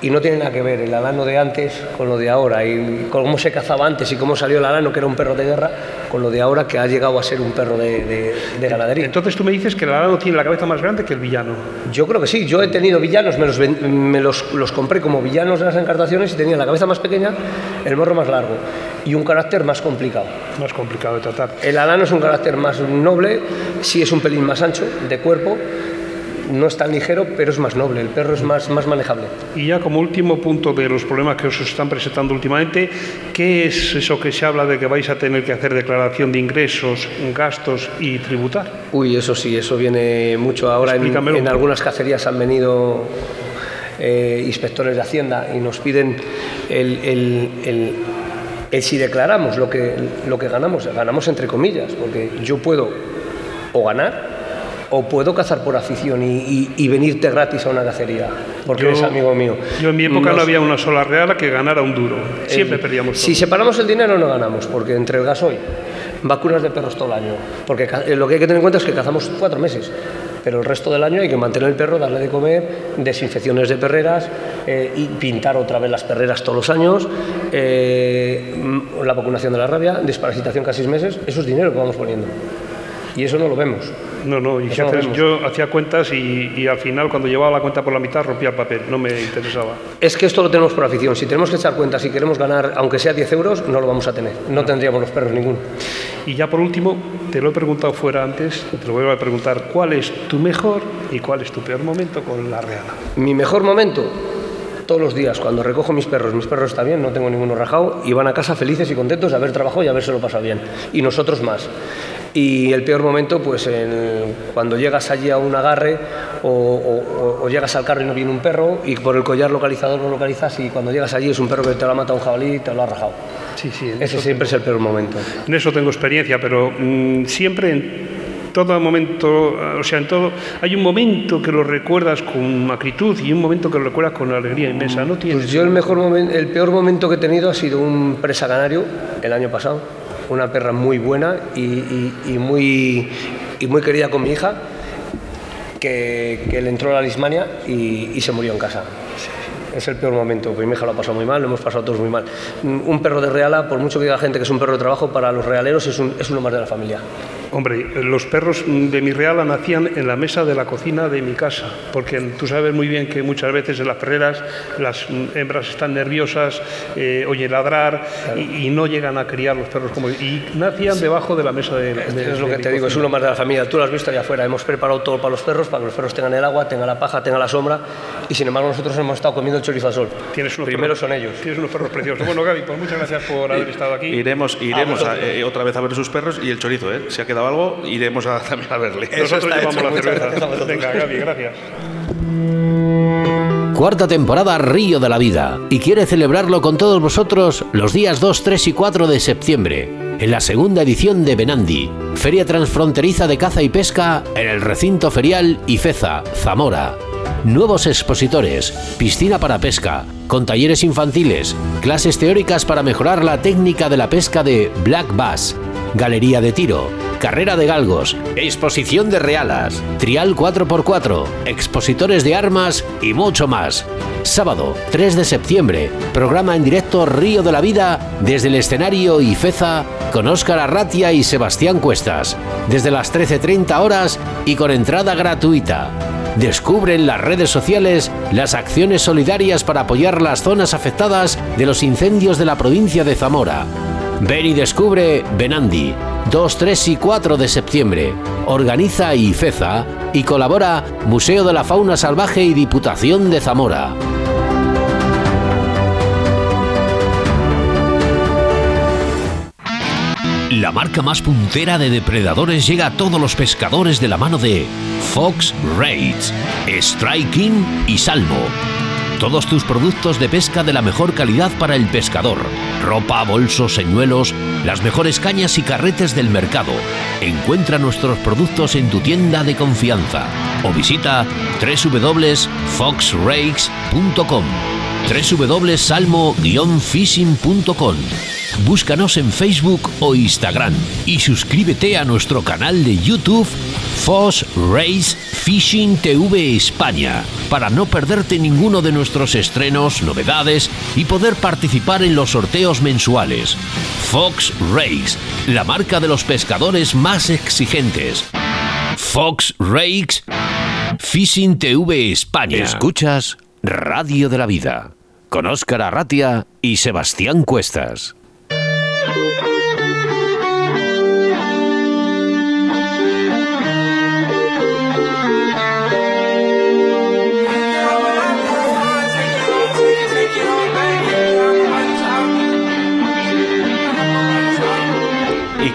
[SPEAKER 6] y no tiene nada que ver el alano de antes con lo de ahora, y cómo se cazaba antes y cómo salió el alano, que era un perro de guerra, con lo de ahora, que ha llegado a ser un perro de, de- de ganadería.
[SPEAKER 3] Entonces tú me dices que el alano tiene la cabeza más grande que el villano.
[SPEAKER 6] Yo creo que sí, yo he tenido villanos, me los, me los, los compré como villanos de las encartaciones y tenía la cabeza más pequeña, el morro más largo y un carácter más complicado.
[SPEAKER 3] Más complicado de tratar.
[SPEAKER 6] El alano es un carácter más noble, sí es un pelín más ancho de cuerpo, no es tan ligero, pero es más noble, el perro es más, más manejable.
[SPEAKER 3] Y ya como último punto de los problemas que os están presentando últimamente, ¿qué es eso que se habla de que vais a tener que hacer declaración de ingresos, gastos y tributar?
[SPEAKER 6] Uy, eso sí, eso viene mucho ahora. En, en algunas cacerías han venido eh, inspectores de Hacienda y nos piden el, el- el- el si declaramos lo que, lo que ganamos. Ganamos entre comillas, porque yo puedo o ganar o puedo cazar por afición y, y- y venirte gratis a una cacería, porque
[SPEAKER 3] Yo-
[SPEAKER 6] eres amigo mío.
[SPEAKER 3] Yo en mi época no
[SPEAKER 6] Nos-
[SPEAKER 3] había una sola reala que ganara un duro. Siempre
[SPEAKER 6] el-
[SPEAKER 3] perdíamos
[SPEAKER 6] Si
[SPEAKER 3] todo.
[SPEAKER 6] separamos el dinero no ganamos, porque entre el gasoil, vacunas de perros todo el año, porque eh, lo que hay que tener en cuenta es que cazamos cuatro meses, pero el resto del año hay que mantener el perro, darle de comer, desinfecciones de perreras eh, y pintar otra vez las perreras todos los años, eh, la vacunación de la rabia, desparasitación cada seis meses, eso es dinero que vamos poniendo. Y eso no lo vemos.
[SPEAKER 3] No, no, y si
[SPEAKER 6] Eso no
[SPEAKER 3] haces-
[SPEAKER 6] vemos.
[SPEAKER 3] yo hacía cuentas y, y al final cuando llevaba la cuenta por la mitad rompía el papel, no me interesaba.
[SPEAKER 6] Es que esto lo tenemos por afición. Si tenemos que echar cuentas y queremos ganar, aunque sea 10 euros, no lo vamos a tener. No tendríamos los perros ninguno.
[SPEAKER 3] Y ya por último, te lo he preguntado fuera antes, te lo vuelvo a preguntar, ¿cuál es tu mejor y cuál es tu peor momento con la reala?
[SPEAKER 6] Mi mejor momento, todos los días, cuando recojo mis perros, mis perros están bien, no tengo ninguno rajado, y van a casa felices y contentos de haber trabajado y habérselo pasado bien. Y nosotros más. Y el peor momento, pues en- cuando llegas allí a un agarre o, o- o- o llegas al carro y no viene un perro y por el collar localizador lo localizas y cuando llegas allí es un perro que te lo ha matado un jabalí y te lo ha rajado.
[SPEAKER 3] Sí, sí,
[SPEAKER 6] Ese siempre es el peor momento.
[SPEAKER 3] en eso tengo experiencia, pero mm, siempre en todo momento, o sea, en todo, hay un momento que lo recuerdas con acritud y un momento que lo recuerdas con alegría inmensa, ¿no tienes?
[SPEAKER 6] Pues yo el, mejor el peor momento que he tenido ha sido un presa canario el año pasado, una perra muy buena y, muy, y muy querida con mi hija, que, le entró la lismania y, se murió en casa. Es el peor momento, porque mi hija lo ha pasado muy mal, lo hemos pasado todos muy mal. Un perro de reala, por mucho que diga gente que es un perro de trabajo, para los realeros es, un- es uno más de la familia.
[SPEAKER 3] Hombre, los perros de mi reala nacían en la mesa de la cocina de mi casa, porque tú sabes muy bien que muchas veces en las perreras las hembras están nerviosas, eh, oyen ladrar y, y no llegan a criar los perros como... Y nacían debajo de la mesa de, de-
[SPEAKER 6] Es lo
[SPEAKER 3] de
[SPEAKER 6] que
[SPEAKER 3] mi
[SPEAKER 6] te digo, es uno más de la familia. Tú lo has visto allá afuera. Hemos preparado todo para los perros, para que los perros tengan el agua, tengan la paja, tengan la sombra. Y sin embargo, nosotros hemos estado comiendo el chorizo al sol.
[SPEAKER 3] Tienes unos
[SPEAKER 6] Primero
[SPEAKER 3] perros-
[SPEAKER 6] son ellos.
[SPEAKER 3] Tienes unos perros preciosos. Bueno, Gaby, pues muchas gracias por haber estado aquí.
[SPEAKER 2] Iremos, iremos a- eh, otra vez a ver sus perros y el chorizo, ¿eh? Si ha quedado algo, iremos a, también a verle.
[SPEAKER 3] Nosotros
[SPEAKER 6] está
[SPEAKER 3] llevamos
[SPEAKER 6] hecho.
[SPEAKER 3] la cerveza.
[SPEAKER 6] gracias a vosotros.
[SPEAKER 3] Venga, Gaby, gracias.
[SPEAKER 1] Cuarta temporada Río de la Vida y quiere celebrarlo con todos vosotros los días 2, 3 y 4 de septiembre en la segunda edición de Benandi, Feria Transfronteriza de Caza y Pesca en el recinto ferial Ifeza, Zamora. Nuevos expositores, piscina para pesca, con talleres infantiles, clases teóricas para mejorar la técnica de la pesca de Black Bass, galería de tiro, carrera de galgos, exposición de realas, trial 4x4, expositores de armas y mucho más. Sábado 3 de septiembre, programa en directo Río de la Vida desde el escenario Ifeza con Óscar Arratia y Sebastián Cuestas, desde las 13.30 horas y con entrada gratuita. Descubre en las redes sociales las acciones solidarias para apoyar las zonas afectadas de los incendios de la provincia de Zamora. Ven y descubre Benandi, 2, 3 y 4 de septiembre. Organiza IFEZA y colabora Museo de la Fauna Salvaje y Diputación de Zamora. La marca más puntera de depredadores llega a todos los pescadores de la mano de Fox Raids, Striking y Salmo. Todos tus productos de pesca de la mejor calidad para el pescador. Ropa, bolsos, señuelos, las mejores cañas y carretes del mercado. Encuentra nuestros productos en tu tienda de confianza o visita www.foxrakes.com www.salmo-fishing.com Búscanos en Facebook o Instagram y suscríbete a nuestro canal de YouTube Fox Fishing TV España para no perderte ninguno de nuestros estrenos, novedades y poder participar en los sorteos mensuales. Fox Race, la marca de los pescadores más exigentes. Fox Rakes Fishing TV España. Escuchas Radio de la Vida con Óscar Arratia y Sebastián Cuestas.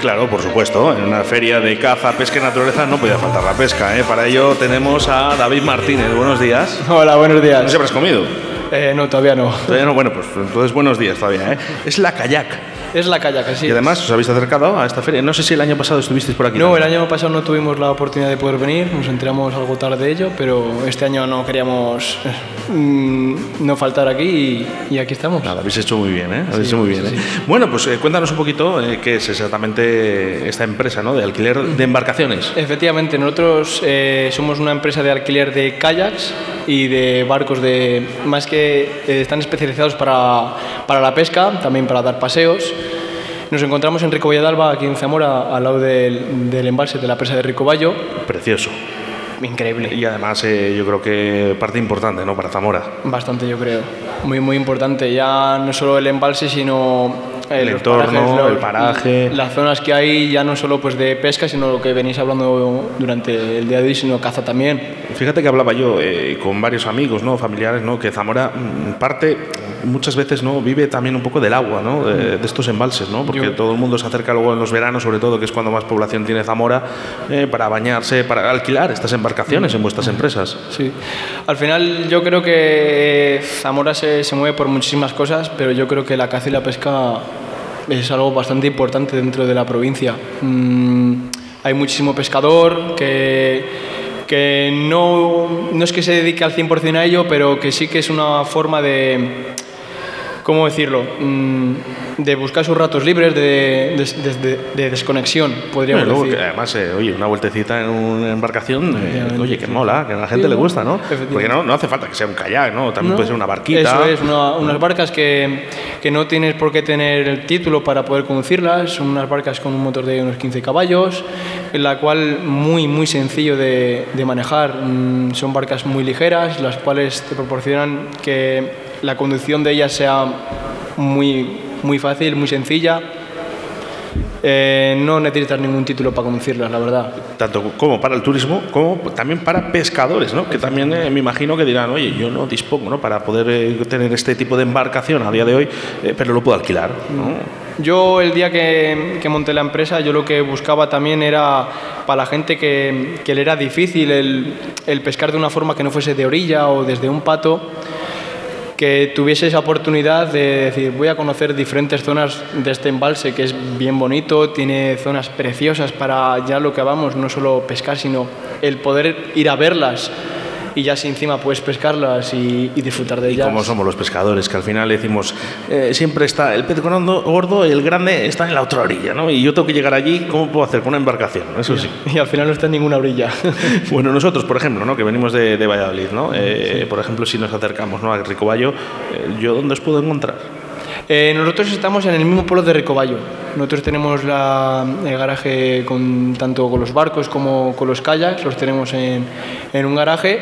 [SPEAKER 2] Claro, por supuesto, en una feria de caza, pesca y naturaleza no podía faltar la pesca. ¿eh? Para ello tenemos a David Martínez. Buenos días.
[SPEAKER 7] Hola, buenos
[SPEAKER 2] No
[SPEAKER 7] días.
[SPEAKER 2] sé si habrás comido.
[SPEAKER 7] Eh, no, todavía no.
[SPEAKER 2] Todavía no, bueno, pues entonces buenos días todavía. ¿eh? Es la kayak.
[SPEAKER 7] Es la kayak, sí.
[SPEAKER 2] Y además os habéis acercado a esta feria. No sé si el año pasado estuvisteis por aquí.
[SPEAKER 7] No, el año pasado no tuvimos la oportunidad de poder venir, nos enteramos algo tarde de ello, pero este año no queríamos mm, no faltar aquí y, y aquí estamos.
[SPEAKER 2] Nada, habéis hecho muy bien, ¿eh? Habéis
[SPEAKER 7] Sí,
[SPEAKER 2] hecho muy bien,
[SPEAKER 7] sí,
[SPEAKER 2] ¿eh? Bueno, pues eh, cuéntanos un poquito eh, qué es exactamente esta empresa, ¿no? De alquiler de embarcaciones.
[SPEAKER 7] Efectivamente, nosotros eh, somos una empresa de alquiler de kayaks y de barcos de más que están especializados para, para la pesca, también para dar paseos. Nos encontramos en Rico Valladalba, aquí en Zamora, al lado del, del embalse de la presa de Ricoballo.
[SPEAKER 2] Precioso.
[SPEAKER 7] Increíble.
[SPEAKER 2] Y además eh, yo creo que parte importante, ¿no? Para Zamora.
[SPEAKER 7] Bastante, yo creo. Muy, muy importante. Ya no solo el embalse, sino
[SPEAKER 2] El
[SPEAKER 7] los
[SPEAKER 2] entorno,
[SPEAKER 7] los-
[SPEAKER 2] el paraje.
[SPEAKER 7] Las zonas que hay, ya no solo pues, de pesca, sino lo que venís hablando durante el día de hoy, sino caza también.
[SPEAKER 2] Fíjate que hablaba yo eh, con varios amigos, ¿no? Familiares, ¿no? Que Zamora, mm, parte, muchas veces, ¿no? Vive también un poco del agua, ¿no? De, de estos embalses, ¿no? Porque
[SPEAKER 7] Yo-
[SPEAKER 2] todo el mundo se acerca luego en los veranos, sobre todo, que es cuando más población tiene Zamora, eh, para bañarse, para alquilar estas embarcaciones en vuestras empresas.
[SPEAKER 7] Sí. Al final yo creo que Zamora se, se mueve por muchísimas cosas, pero yo creo que la caza y la pesca es algo bastante importante dentro de la provincia. Mm, hay muchísimo pescador que, que no, no es que se dedique al 100% a ello, pero que sí que es una forma de, ¿cómo decirlo? Mm, de buscar sus ratos libres, de, de- de- de desconexión, podríamos
[SPEAKER 2] Bueno,
[SPEAKER 7] decir.
[SPEAKER 2] que además, eh, oye, una vueltecita en una embarcación, eh, oye, que mola, que a la gente
[SPEAKER 7] Sí,
[SPEAKER 2] le gusta, ¿no? Porque no, no hace falta que sea un kayak, ¿no? También
[SPEAKER 7] No,
[SPEAKER 2] puede ser una barquita.
[SPEAKER 7] Eso es, una- unas barcas que, que no tienes por qué tener el título para poder conducirlas, son unas barcas con un motor de unos 15 caballos, en la cual muy, muy sencillo de, de manejar. Mm, Son barcas muy ligeras, las cuales te proporcionan que la conducción de ellas sea muy, muy fácil, muy sencilla. Eh, no necesitas ningún título para conducirlas, la verdad.
[SPEAKER 2] tanto como para el turismo como también para pescadores, ¿no? Que también eh, me imagino que dirán, oye, yo no dispongo, ¿no? Para poder eh, tener este tipo de embarcación a día de hoy, pero lo puedo alquilar, ¿no?
[SPEAKER 7] Yo el día que, que monté la empresa, yo lo que buscaba también era para la gente que, que le era difícil el, el pescar de una forma que no fuese de orilla o desde un pato, que tuviese esa oportunidad de decir, voy a conocer diferentes zonas de este embalse, que es bien bonito, tiene zonas preciosas para ya lo que vamos, no solo pescar, sino el poder ir a verlas y ya si encima puedes pescarlas y, y disfrutar de
[SPEAKER 2] Y
[SPEAKER 7] ellas.
[SPEAKER 2] como somos los pescadores, que al final decimos, eh, siempre está el pez gordo, gordo y el grande está en la otra orilla, ¿no? Y yo tengo que llegar allí, ¿cómo puedo hacer? Con una embarcación, eso sí.
[SPEAKER 7] Y al final no está en ninguna orilla.
[SPEAKER 2] Bueno, nosotros, por ejemplo, ¿no? que venimos de, de Valladolid, ¿no? Eh, por ejemplo, si nos acercamos ¿no? a Ricoballo, eh, ¿yo dónde os puedo encontrar?
[SPEAKER 7] Eh, nosotros estamos en el mismo pueblo de Ricoballo. Nosotros tenemos el garaje con, tanto con los barcos como con los kayaks, los tenemos en, en un garaje,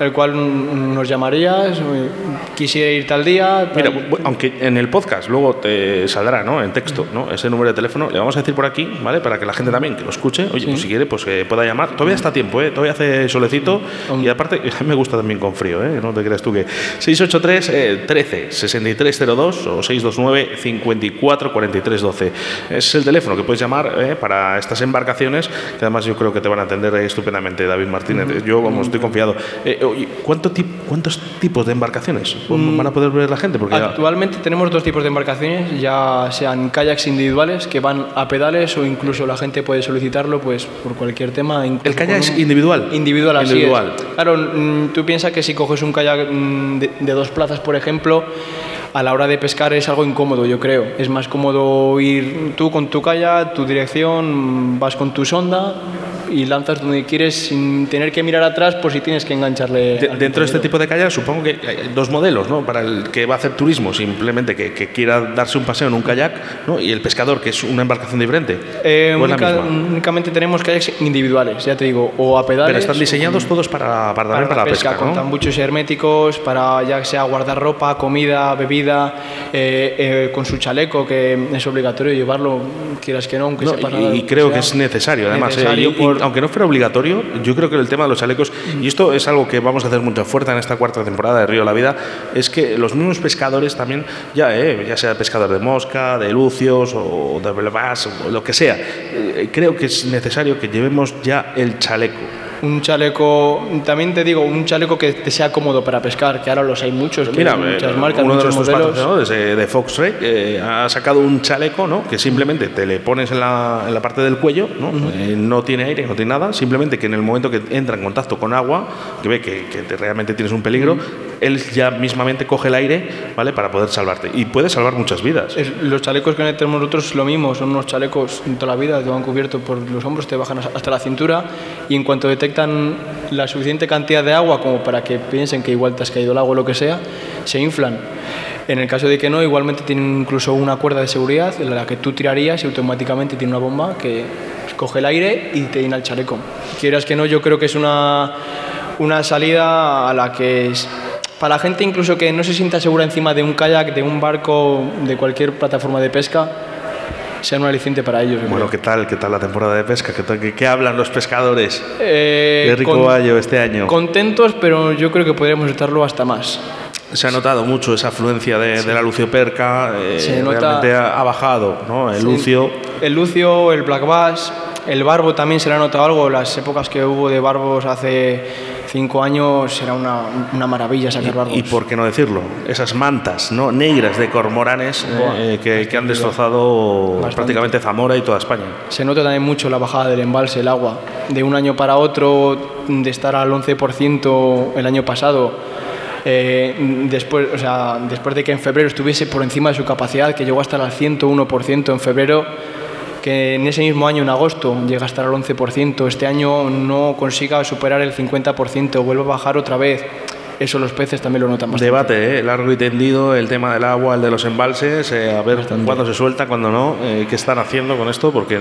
[SPEAKER 7] el cual nos llamarías, eh, quisiera ir tal día. tal-
[SPEAKER 2] Mira, aunque en el podcast luego te saldrá, ¿no? En texto, ¿no? Ese número de teléfono, le vamos a decir por aquí, ¿vale? Para que la gente también que lo escuche, oye, pues si quiere, pues que pueda llamar. Todavía está a tiempo, ¿eh? Todavía hace solecito y aparte, a mí me gusta también con frío, ¿eh? No te creas tú que 683 eh, 13 6302 o 629 54 43 12. Es el teléfono que puedes llamar ¿eh? para estas embarcaciones, que además yo creo que te van a atender eh, estupendamente, David Martínez. Yo, como estoy confiado. Eh, oye, ¿cuánto tip- ¿Cuántos tipos de embarcaciones van a poder ver la gente? Porque
[SPEAKER 7] Actualmente tenemos dos tipos de embarcaciones, ya sean kayaks individuales que van a pedales o incluso la gente puede solicitarlo pues por cualquier tema.
[SPEAKER 2] ¿El kayak es individual?
[SPEAKER 7] Individual, así
[SPEAKER 2] Individual.
[SPEAKER 7] es. Claro, mm, tú piensas que si coges un kayak mm, de, de dos plazas, por ejemplo, a la hora de pescar es algo incómodo, yo creo. Es más cómodo ir tú con tu kayak, tu dirección, vas con tu sonda y lanzas donde quieres sin tener que mirar atrás por si tienes que engancharle.
[SPEAKER 2] De- dentro de este tipo de kayak supongo que hay dos modelos, ¿no? Para el que va a hacer turismo, simplemente que, que quiera darse un paseo en un kayak, ¿no? Y el pescador, que es una embarcación diferente.
[SPEAKER 7] Eh,
[SPEAKER 2] ¿O es la
[SPEAKER 7] única- únicamente tenemos kayaks individuales, ya te digo, o a pedales.
[SPEAKER 2] Pero están diseñados todos para, para, también para la pesca,
[SPEAKER 7] con
[SPEAKER 2] ¿no?
[SPEAKER 7] tambuchos herméticos, para ya sea guardar ropa, comida, bebida, eh, eh, con su chaleco, que es obligatorio llevarlo, quieras que no, aunque
[SPEAKER 2] No,
[SPEAKER 7] sepas
[SPEAKER 2] y, y creo que es necesario, además. ¿eh?
[SPEAKER 7] Necesario por-
[SPEAKER 2] aunque no fuera obligatorio, yo creo que el tema de los chalecos, y esto es algo que vamos a hacer mucha fuerza en esta cuarta temporada de Río la Vida, es que los mismos pescadores también, ya, eh, ya sea pescador de mosca, de lucios o de belvas, o lo que sea, eh, creo que es necesario que llevemos ya el chaleco.
[SPEAKER 7] Un chaleco, también te digo, un chaleco que te sea cómodo para pescar, que ahora los hay muchos, que
[SPEAKER 2] Mira,
[SPEAKER 7] hay muchas
[SPEAKER 2] eh,
[SPEAKER 7] marcas,
[SPEAKER 2] uno de nuestros
[SPEAKER 7] modelos.
[SPEAKER 2] patrocinadores eh, de Fox Trade eh, ha sacado un chaleco ¿no? que simplemente te le pones en la, en la parte del cuello, ¿no? Eh, no tiene aire, no tiene nada, simplemente que en el momento que entra en contacto con agua, que ve que, que te- realmente tienes un peligro, él ya mismamente coge el aire ¿vale? para poder salvarte. Y puede salvar muchas vidas.
[SPEAKER 7] Los chalecos que tenemos nosotros es lo mismo, son unos chalecos en toda la vida, te van cubiertos por los hombros, te bajan hasta la cintura y en cuanto detectan la suficiente cantidad de agua como para que piensen que igual te has caído al agua o lo que sea, se inflan. En el caso de que no, igualmente tienen incluso una cuerda de seguridad en la que tú tirarías y automáticamente tiene una bomba que coge el aire y te llena el chaleco. Quieras que no, yo creo que es una, una salida a la que es, para la gente incluso que no se sienta segura encima de un kayak, de un barco, de cualquier plataforma de pesca, sea un aliciente para ellos.
[SPEAKER 2] Bueno,
[SPEAKER 7] creo.
[SPEAKER 2] ¿qué tal? ¿Qué tal la temporada de pesca? ¿Qué, qué- qué hablan los pescadores
[SPEAKER 7] Eh,
[SPEAKER 2] de Rico
[SPEAKER 7] con-
[SPEAKER 2] Bayo este año?
[SPEAKER 7] Contentos, pero yo creo que podríamos estarlo hasta más.
[SPEAKER 2] Se ha notado mucho esa afluencia de, de la Lucio Perca, eh,
[SPEAKER 7] Se nota-
[SPEAKER 2] realmente ha, ha bajado, ¿no? El
[SPEAKER 7] Sí.
[SPEAKER 2] Lucio.
[SPEAKER 7] El Lucio, el Black Bass, el Barbo también se le ha notado algo. Las épocas que hubo de Barbos hace cinco años era una, una maravilla sacar Barbos.
[SPEAKER 2] Y por qué no decirlo, esas mantas ¿no? negras de cormoranes eh, eh, que, que han destrozado
[SPEAKER 7] Bastante.
[SPEAKER 2] prácticamente Zamora y toda España.
[SPEAKER 7] Se nota también mucho la bajada del embalse, el agua. De un año para otro, de estar al 11% el año pasado, eh, después, o sea, después de que en febrero estuviese por encima de su capacidad, que llegó a estar al 101% en febrero, que en ese mismo año, en agosto, llega a estar al 11%, este año no consiga superar el 50%, vuelve a bajar otra vez. Eso los peces también lo notan bastante.
[SPEAKER 2] Debate, ¿eh? largo y tendido, el tema del agua, el de los embalses, eh, a ver cuándo se suelta, cuándo no, eh, qué están haciendo con esto, porque eh,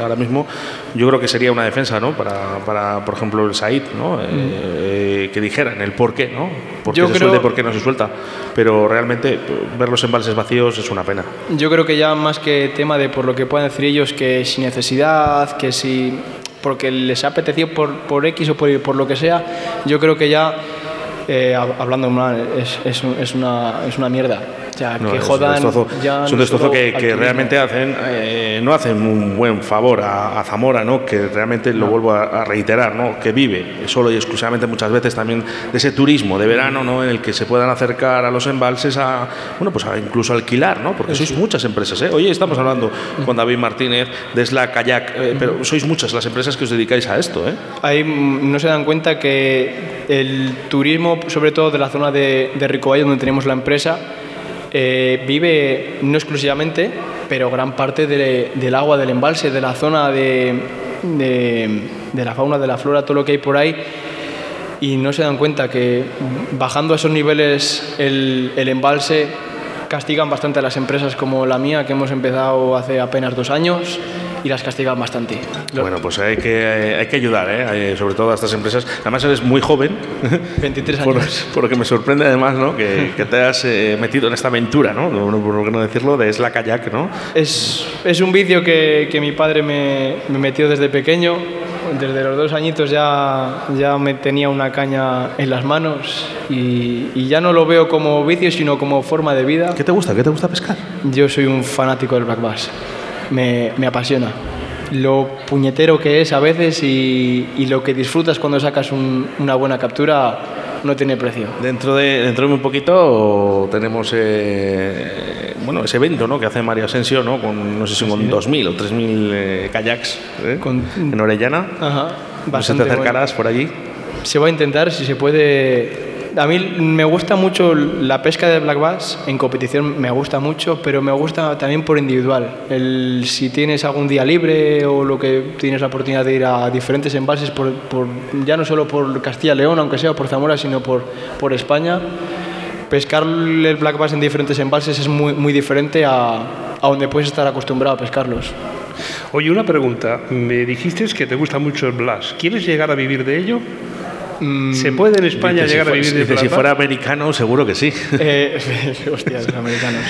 [SPEAKER 2] ahora mismo yo creo que sería una defensa, ¿no? Para, para por ejemplo, el Said, ¿no? Eh, que dijeran el por qué, ¿no? ¿Por qué
[SPEAKER 7] Yo
[SPEAKER 2] se
[SPEAKER 7] creo-
[SPEAKER 2] suelta y por qué no se suelta? Pero realmente ver los embalses vacíos es una pena.
[SPEAKER 7] Yo creo que ya más que tema de por lo que puedan decir ellos, que sin necesidad, que si porque les ha apetecido por, por X o por, por lo que sea, yo creo que ya, eh, hab- hablando mal, es, es, es una, es una mierda. O sea,
[SPEAKER 2] No,
[SPEAKER 7] que
[SPEAKER 2] es
[SPEAKER 7] jodan.
[SPEAKER 2] un destrozo,
[SPEAKER 7] ya
[SPEAKER 2] es un destrozo que, realmente hacen, eh, no hacen un buen favor a, a Zamora, ¿no? que realmente lo vuelvo a, a reiterar, ¿no? que vive solo y exclusivamente muchas veces también de ese turismo de verano ¿no? en el que se puedan acercar a los embalses a, bueno, pues a incluso alquilar, ¿no? porque sois muchas empresas. ¿eh? Hoy estamos hablando con David Martínez de Slack Kayak, eh, pero sois muchas las empresas que os dedicáis a esto. ¿eh?
[SPEAKER 7] Ahí mm, no se dan cuenta que el turismo, sobre todo de la zona de, de donde tenemos la empresa, eh, vive no exclusivamente, pero gran parte de- del agua, del embalse, de la zona de, de- de la fauna, de la flora, todo lo que hay por ahí. Y no se dan cuenta que bajando a esos niveles el, el embalse castigan bastante a las empresas como la mía, que hemos empezado hace apenas dos años, y las castigan bastante.
[SPEAKER 2] Bueno, pues hay que, hay que ayudar, ¿eh? Sobre todo a estas empresas. Además, eres muy joven.
[SPEAKER 7] 23
[SPEAKER 2] Por,
[SPEAKER 7] años.
[SPEAKER 2] por lo que me sorprende además, ¿no? Que, que te hayas eh, metido en esta aventura, ¿no? Por qué no decirlo, de Isla Kayak, ¿no?
[SPEAKER 7] Es, es un vicio que, que mi padre me, me metió desde pequeño. Desde los dos añitos ya, ya me tenía una caña en las manos y, y ya no lo veo como vicio, sino como forma de vida.
[SPEAKER 2] ¿Qué te gusta? ¿Qué te gusta pescar?
[SPEAKER 7] Yo soy un fanático del black bass. Me, me apasiona. Lo puñetero que es a veces y, y lo que disfrutas cuando sacas un- una buena captura no tiene precio.
[SPEAKER 2] Dentro de, dentro de un poquito tenemos eh, bueno, ese evento ¿no? que hace Mario Asensio ¿no? con no sé si con 2.000 o 3.000 eh, kayaks ¿eh?
[SPEAKER 7] Con-
[SPEAKER 2] en Orellana.
[SPEAKER 7] Ajá,
[SPEAKER 2] No sé, te
[SPEAKER 7] bastante bueno.
[SPEAKER 2] acercarás por allí.
[SPEAKER 7] Se va a intentar, si se puede. A mí me gusta mucho la pesca de black bass, en competición me gusta mucho, pero me gusta también por individual. Si tienes algún día libre o lo que tienes la oportunidad de ir a diferentes embalses, ya no solo por Castilla y León, aunque sea por Zamora, sino por, por España, pescar el black bass en diferentes embalses es muy, muy diferente a, a donde puedes estar acostumbrado a pescarlos.
[SPEAKER 3] Oye, una pregunta. Me dijiste que te gusta mucho el Blas. ¿Quieres llegar a vivir de ello? ¿Se puede en España llegar
[SPEAKER 2] si
[SPEAKER 3] a vivir de
[SPEAKER 2] dice, si fuera americano, seguro que sí.
[SPEAKER 7] Eh, hostias, los americanos.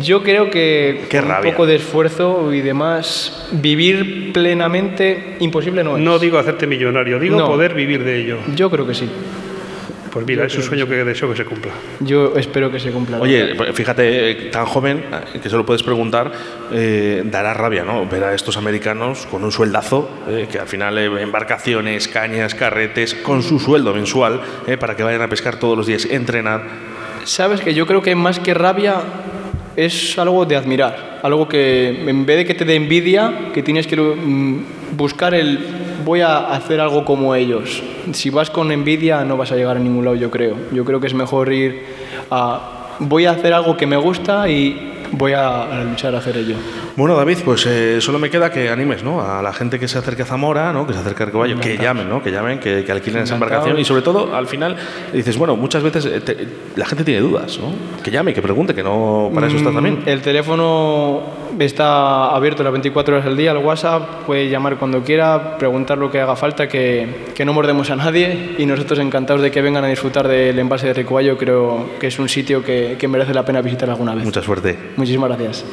[SPEAKER 7] Yo creo que
[SPEAKER 2] Qué
[SPEAKER 7] con un poco de esfuerzo y demás, vivir plenamente imposible no es.
[SPEAKER 3] No digo hacerte millonario, digo
[SPEAKER 7] No.
[SPEAKER 3] poder vivir de ello.
[SPEAKER 7] Yo creo que sí.
[SPEAKER 3] Pues mira, es un sueño que deseo que se cumpla.
[SPEAKER 7] Yo espero que se cumpla. la
[SPEAKER 2] Oye, fíjate, tan joven, que se lo puedes preguntar, eh, dará rabia, ¿no? Ver a estos americanos con un sueldazo, eh, que al final eh, embarcaciones, cañas, carretes, con su sueldo mensual, eh, para que vayan a pescar todos los días, entrenar.
[SPEAKER 7] Sabes que yo creo que más que rabia es algo de admirar, algo que en vez de que te dé envidia, que tienes que mm, buscar el voy a hacer algo como ellos. Si vas con envidia no vas a llegar a ningún lado, yo creo. Yo creo que es mejor ir a voy a hacer algo que me gusta y voy a, a luchar a hacer ello.
[SPEAKER 2] Bueno, David, pues eh, solo me queda que animes ¿no? a la gente que se acerque a Zamora, ¿no? que se acerque a Arcoballo, que llamen, ¿no? que llamen, que, que alquilen esa embarcación y sobre todo, al final, dices, bueno, muchas veces eh, te- la gente tiene dudas, ¿no? que llame, que pregunte, que no para eso está
[SPEAKER 7] Mm,
[SPEAKER 2] también.
[SPEAKER 7] El teléfono está abierto las 24 horas del día, el WhatsApp, puede llamar cuando quiera, preguntar lo que haga falta, que, que no mordemos a nadie y nosotros encantados de que vengan a disfrutar del envase de Ricoballo, creo que es un sitio que, que merece la pena visitar alguna vez.
[SPEAKER 2] Mucha suerte.
[SPEAKER 7] Muchísimas gracias.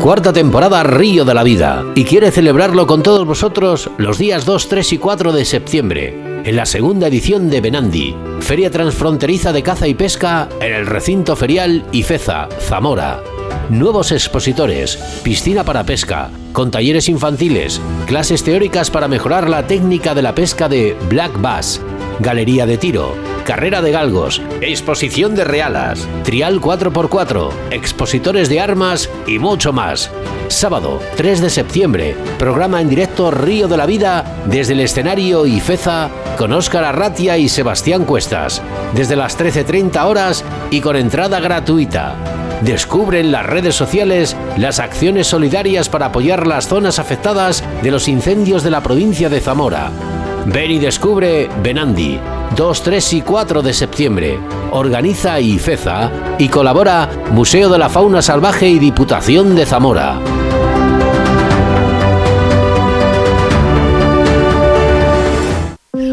[SPEAKER 1] Cuarta temporada Río de la Vida y quiere celebrarlo con todos vosotros los días 2, 3 y 4 de septiembre en la segunda edición de Benandi, Feria Transfronteriza de Caza y Pesca en el recinto ferial Ifeza, Zamora. Nuevos expositores, piscina para pesca, con talleres infantiles, clases teóricas para mejorar la técnica de la pesca de Black Bass, galería de tiro, carrera de galgos, exposición de realas, trial 4x4, expositores de armas y mucho más. Sábado 3 de septiembre, programa en directo Río de la Vida desde el escenario Ifeza con Óscar Arratia y Sebastián Cuestas, desde las 13.30 horas y con entrada gratuita. Descubre en las redes sociales las acciones solidarias para apoyar las zonas afectadas de los incendios de la provincia de Zamora. Ven y descubre Benandi, 2, 3 y 4 de septiembre. Organiza IFEZA y colabora Museo de la Fauna Salvaje y Diputación de Zamora.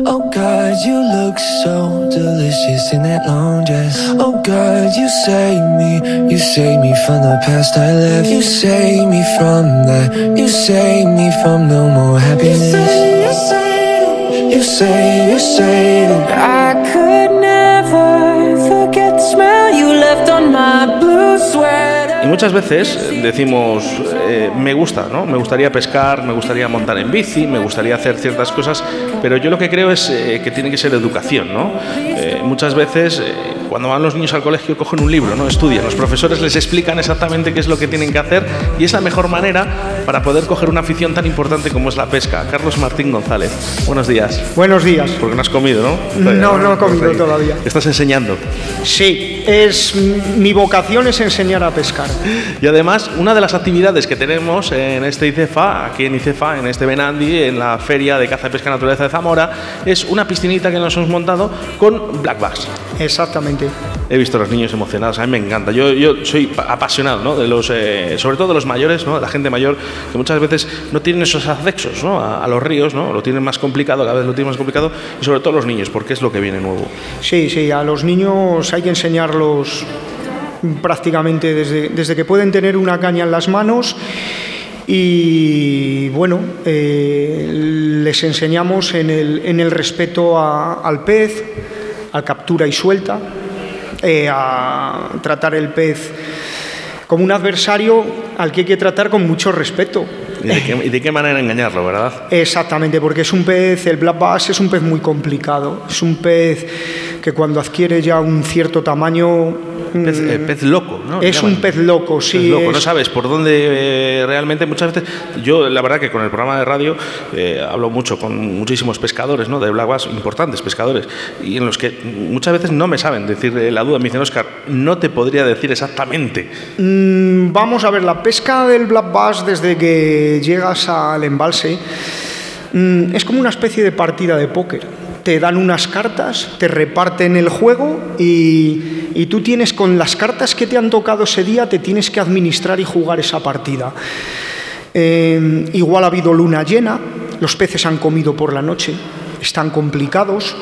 [SPEAKER 8] Oh God, you look so delicious in that long dress. Oh God, you save me, you save me from the past I left. You save me from that, you save me from no more happiness. You say, you say, you say that I could never forget the smell you left on my blue sweater.
[SPEAKER 2] Y muchas veces eh, decimos, eh, me gusta, ¿no? Me gustaría pescar, me gustaría montar en bici, me gustaría hacer ciertas cosas, pero yo lo que creo es eh, que tiene que ser educación, ¿no? Muchas veces cuando van los niños al colegio cogen un libro, ¿no? Estudian, los profesores les explican exactamente qué es lo que tienen que hacer y es la mejor manera para poder coger una afición tan importante como es la pesca. Carlos Martín González, buenos días.
[SPEAKER 9] Buenos días.
[SPEAKER 2] Porque no has comido, ¿no?
[SPEAKER 9] No, no he comido todavía.
[SPEAKER 2] Estás enseñando.
[SPEAKER 9] Sí, es mi vocación es enseñar a pescar.
[SPEAKER 2] Y además, una de las actividades que tenemos en este ICEFA, aquí en ICEFA, en este Benandi, en la Feria de Caza y Pesca Naturaleza de Zamora, es una piscinita que nos hemos montado con black bass.
[SPEAKER 9] Exactamente.
[SPEAKER 2] He visto a los niños emocionados, a mí me encanta. Yo, yo soy pa- apasionado, ¿no? De los, eh, sobre todo de los mayores, ¿no? De la gente mayor, que muchas veces no tienen esos accesos, ¿no? A, a los ríos, ¿no? Lo tienen más complicado, cada vez lo tienen más complicado, y sobre todo los niños, porque es lo que viene nuevo.
[SPEAKER 9] Sí, sí, a los niños hay que prácticamente desde, desde que pueden tener una caña en las manos y bueno, eh, les enseñamos en el, en el respeto a- al pez, a captura y suelta, eh, a tratar el pez como un adversario al que hay que tratar con mucho respeto.
[SPEAKER 2] ¿Y de qué, y de qué manera engañarlo, verdad?
[SPEAKER 9] Exactamente, porque es un pez, el black bass es un pez muy complicado. Es un pez que cuando adquiere ya un cierto tamaño...
[SPEAKER 2] Pez,
[SPEAKER 9] mm,
[SPEAKER 2] eh, pez loco, ¿no?
[SPEAKER 9] Es un pez loco, sí.
[SPEAKER 2] Pez loco, no
[SPEAKER 9] es-
[SPEAKER 2] sabes por dónde eh, realmente muchas veces. Yo, la verdad, que con el programa de radio eh, hablo mucho con muchísimos pescadores, ¿no? De black bass, importantes pescadores, y en los que muchas veces no me saben decir la duda. Me dicen, Oscar, no te podría decir exactamente.
[SPEAKER 9] Mm, Vamos a ver, la pesca del black bass desde que llegas al embalse mm, es como una especie de partida de póker. Te dan unas cartas, te reparten el juego y, tú tienes con las cartas que te han tocado ese día, te tienes que administrar y jugar esa partida. Eh, igual ha habido luna llena, los peces han comido por la noche, están complicados.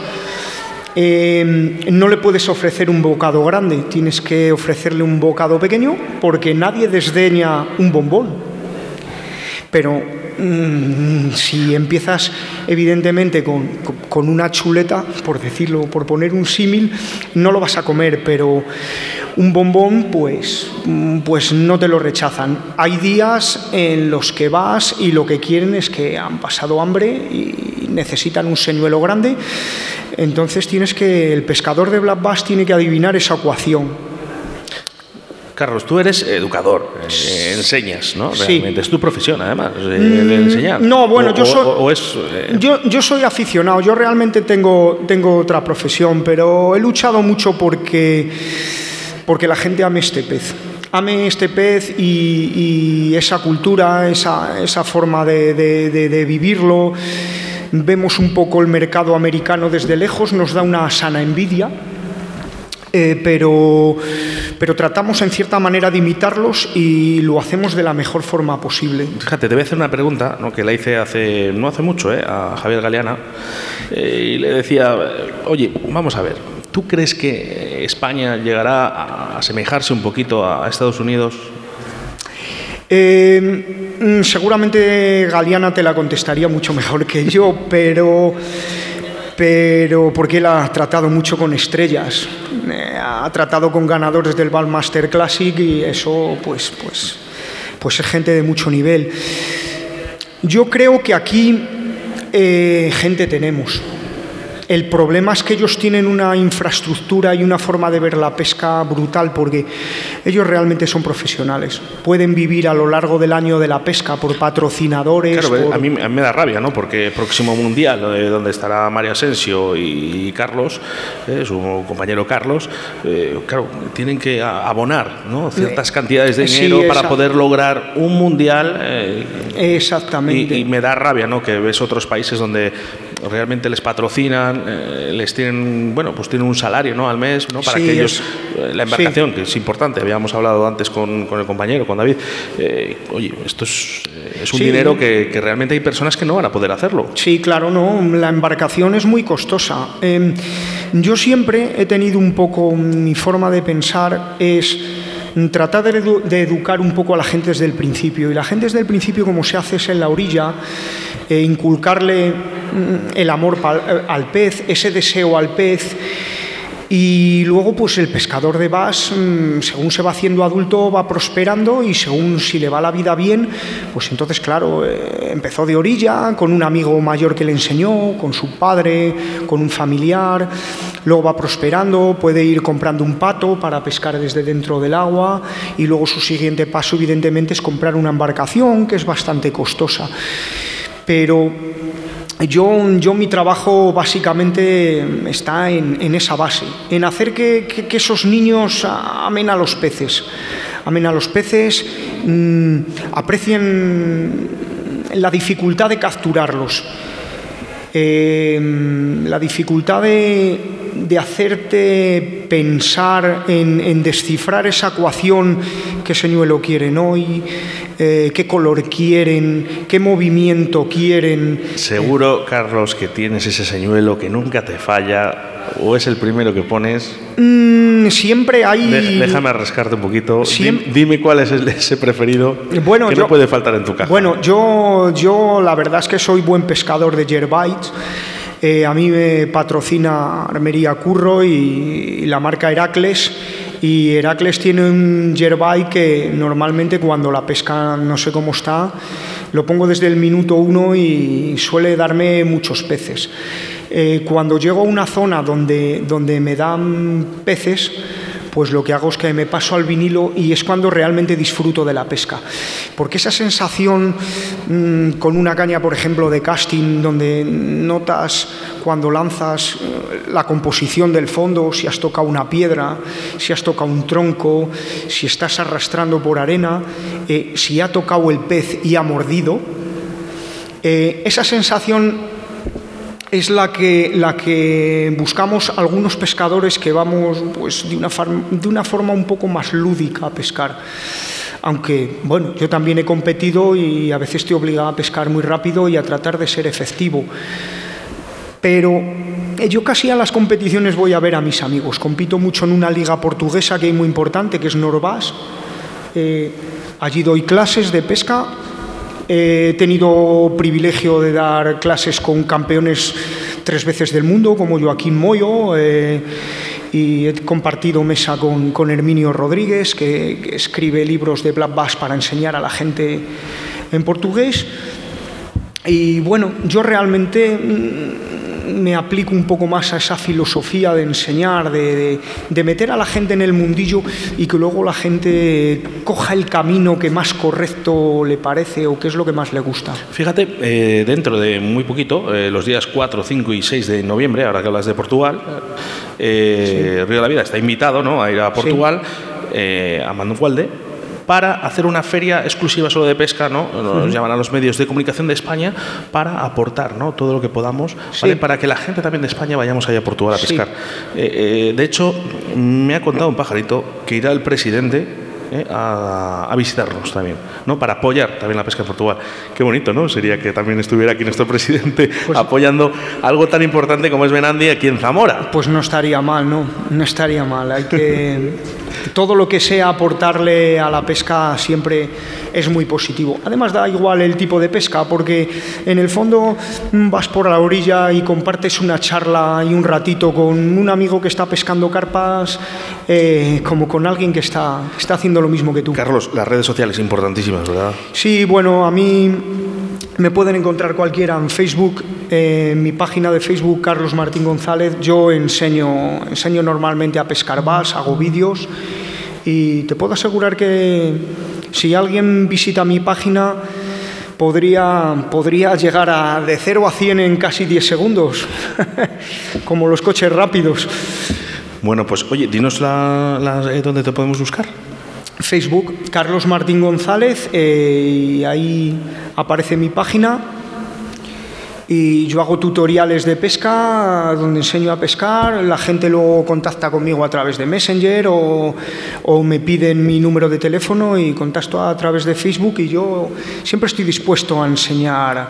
[SPEAKER 9] Eh, no le puedes ofrecer un bocado grande, tienes que ofrecerle un bocado pequeño porque nadie desdeña un bombón. Pero mm, si empiezas evidentemente con, con- una chuleta, por decirlo, por poner un símil, no lo vas a comer, pero un bombón pues, mm, pues no te lo rechazan. Hay días en los que vas y lo que quieren es que han pasado hambre y necesitan un señuelo grande, entonces tienes que, el pescador de black bass tiene que adivinar esa ecuación.
[SPEAKER 2] Carlos, tú eres educador, eh, enseñas, ¿no?
[SPEAKER 9] Sí.
[SPEAKER 2] Realmente es tu profesión, además, eh, el enseñar.
[SPEAKER 9] no, bueno,
[SPEAKER 2] O-
[SPEAKER 9] yo soy-
[SPEAKER 2] O, o es. eh,
[SPEAKER 9] Yo, yo soy aficionado, yo realmente tengo, tengo otra profesión, pero he luchado mucho porque, porque la gente ame este pez. Ame este pez y, y esa cultura, esa, esa forma de, de- de- de vivirlo. Vemos un poco el mercado americano desde lejos, nos da una sana envidia. Eh, pero, pero tratamos en cierta manera de imitarlos y lo hacemos de la mejor forma posible.
[SPEAKER 2] Fíjate, te voy a hacer una pregunta ¿no? que la hice hace no hace mucho ¿eh? a Javier Galeana eh, y le decía, oye, vamos a ver, ¿tú crees que España llegará a asemejarse un poquito a Estados Unidos?
[SPEAKER 9] Eh, mm, seguramente Galeana te la contestaría mucho mejor que yo, pero, pero porque él ha tratado mucho con estrellas, Eh, ha tratado con ganadores del Ballmaster Classic y eso, pues, pues, pues es gente de mucho nivel. Yo creo que aquí eh, gente tenemos. El problema es que ellos tienen una infraestructura y una forma de ver la pesca brutal porque ellos realmente son profesionales. Pueden vivir a lo largo del año de la pesca por patrocinadores.
[SPEAKER 2] Claro,
[SPEAKER 9] por-
[SPEAKER 2] a, mí, a mí me da rabia, ¿no? Porque próximo mundial, eh, donde estará Mario Asensio y, y Carlos, eh, su compañero Carlos, eh, claro, tienen que abonar ¿no? ciertas cantidades de
[SPEAKER 9] Sí,
[SPEAKER 2] dinero para poder lograr un mundial.
[SPEAKER 9] Exactamente.
[SPEAKER 2] y, y me da rabia, ¿no? Que ves otros países donde realmente les patrocinan, eh, les tienen, bueno, pues tienen un salario, ¿no? Al mes, ¿no? Para
[SPEAKER 9] Sí,
[SPEAKER 2] que ellos,
[SPEAKER 9] es-
[SPEAKER 2] eh, la embarcación, que es importante, habíamos hablado antes con, con el compañero, con David, eh, oye, esto es, es un
[SPEAKER 9] Sí.
[SPEAKER 2] dinero que, que realmente hay personas que no van a poder hacerlo.
[SPEAKER 9] Sí, claro, no. La embarcación es muy costosa. Eh, yo siempre he tenido un poco mi forma de pensar es tratar de, edu- de educar un poco a la gente desde el principio. Y la gente desde el principio, como se hace es en la orilla, eh, inculcarle mm, el amor al pez, ese deseo al pez. Y luego, pues el pescador de bass, mm, según se va haciendo adulto, va prosperando y según si le va la vida bien, pues entonces, claro, eh, empezó de orilla, con un amigo mayor que le enseñó, con su padre, con un familiar, luego va prosperando, puede ir comprando un pato para pescar desde dentro del agua y luego su siguiente paso, evidentemente, es comprar una embarcación, que es bastante costosa. Pero yo, yo mi trabajo básicamente está en, en esa base, en hacer que, que- que esos niños amen a los peces, amen a los peces, mm, aprecien la dificultad de capturarlos, eh, la dificultad de, de hacerte pensar en, descifrar esa ecuación qué señuelo quieren hoy, eh, qué color quieren, qué movimiento quieren.
[SPEAKER 2] Seguro, Carlos, que tienes ese señuelo que nunca te falla o es el primero que pones.
[SPEAKER 9] Mm, siempre hay...
[SPEAKER 2] De- déjame arrascarte un poquito.
[SPEAKER 9] Siem-
[SPEAKER 2] Dim- Dime cuál es el- ese preferido
[SPEAKER 9] Bueno,
[SPEAKER 2] que
[SPEAKER 9] yo-
[SPEAKER 2] no puede faltar en tu caja.
[SPEAKER 9] Bueno, yo, yo la verdad es que soy buen pescador de yerbites. Eh, a mí me patrocina Armería Curro y, y la marca Heracles. Y Heracles tiene un yerbite que normalmente cuando la pesca no sé cómo está, lo pongo desde el minuto uno y suele darme muchos peces. Eh, cuando llego a una zona donde, donde me dan peces, pues lo que hago es que me paso al vinilo y es cuando realmente disfruto de la pesca. Porque esa sensación mm, con una caña, por ejemplo, de casting, donde notas cuando lanzas eh, la composición del fondo, si has tocado una piedra, si has tocado un tronco, si estás arrastrando por arena, eh, si ha tocado el pez y ha mordido, eh, esa sensación es la que, la que buscamos algunos pescadores que vamos pues, de, una de una forma un poco más lúdica a pescar. Aunque, bueno, yo también he competido y a veces estoy obligado a pescar muy rápido y a tratar de ser efectivo. Pero yo casi a las competiciones voy a ver a mis amigos. Compito mucho en una liga portuguesa que hay muy importante, que es Norvas. Eh, allí doy clases de pesca. He tenido privilegio de dar clases con campeones tres veces del mundo, como Joaquín Moyo, eh, y he compartido mesa con, con Herminio Rodríguez, que, que escribe libros de Black Bass para enseñar a la gente en portugués. Y bueno, yo realmente mm, me aplico un poco más a esa filosofía de enseñar, de, de- de meter a la gente en el mundillo y que luego la gente coja el camino que más correcto le parece o que es lo que más le gusta.
[SPEAKER 2] Fíjate, eh, dentro de muy poquito, eh, los días 4, 5 y 6 de noviembre, ahora que hablas de Portugal, eh, Río de la Vida está invitado ¿no? a ir a Portugal, eh, a Mandualde, para hacer una feria exclusiva solo de pesca, ¿no? Nos llaman a los medios de comunicación de España para aportar ¿no? todo lo que podamos, ¿vale? para que la gente también de España vayamos allá a Portugal a
[SPEAKER 9] Sí.
[SPEAKER 2] pescar. Eh, eh, de hecho, me ha contado un pajarito que irá el presidente eh, a, a visitarnos también, ¿no? Para apoyar también la pesca en Portugal. Qué bonito, ¿no? Sería que también estuviera aquí nuestro presidente
[SPEAKER 9] Pues
[SPEAKER 2] apoyando algo tan importante como es Benandi aquí en Zamora.
[SPEAKER 9] Pues no estaría mal, ¿no? No estaría mal. Hay que todo lo que sea aportarle a la pesca siempre es muy positivo. Además da igual el tipo de pesca porque en el fondo mm, vas por la orilla y compartes una charla y un ratito con un amigo que está pescando carpas eh, como con alguien que está, que está haciendo lo mismo que tú.
[SPEAKER 2] Carlos, las redes sociales importantísimas, ¿verdad?
[SPEAKER 9] Sí, bueno, a mí me pueden encontrar cualquiera en Facebook, en mi página de Facebook, Carlos Martín González. Yo enseño, enseño normalmente a pescar bass, hago vídeos y te puedo asegurar que si alguien visita mi página podría, podría llegar a de 0 a 100 en casi 10 segundos, como los coches rápidos.
[SPEAKER 2] Bueno, pues oye, dinos la- eh, dónde te podemos buscar.
[SPEAKER 9] Facebook, Carlos Martín González, eh, y ahí aparece mi página. Y yo hago tutoriales de pesca donde enseño a pescar. La gente luego contacta conmigo a través de Messenger o, o me piden mi número de teléfono y contacto a través de Facebook. Y yo siempre estoy dispuesto a enseñar,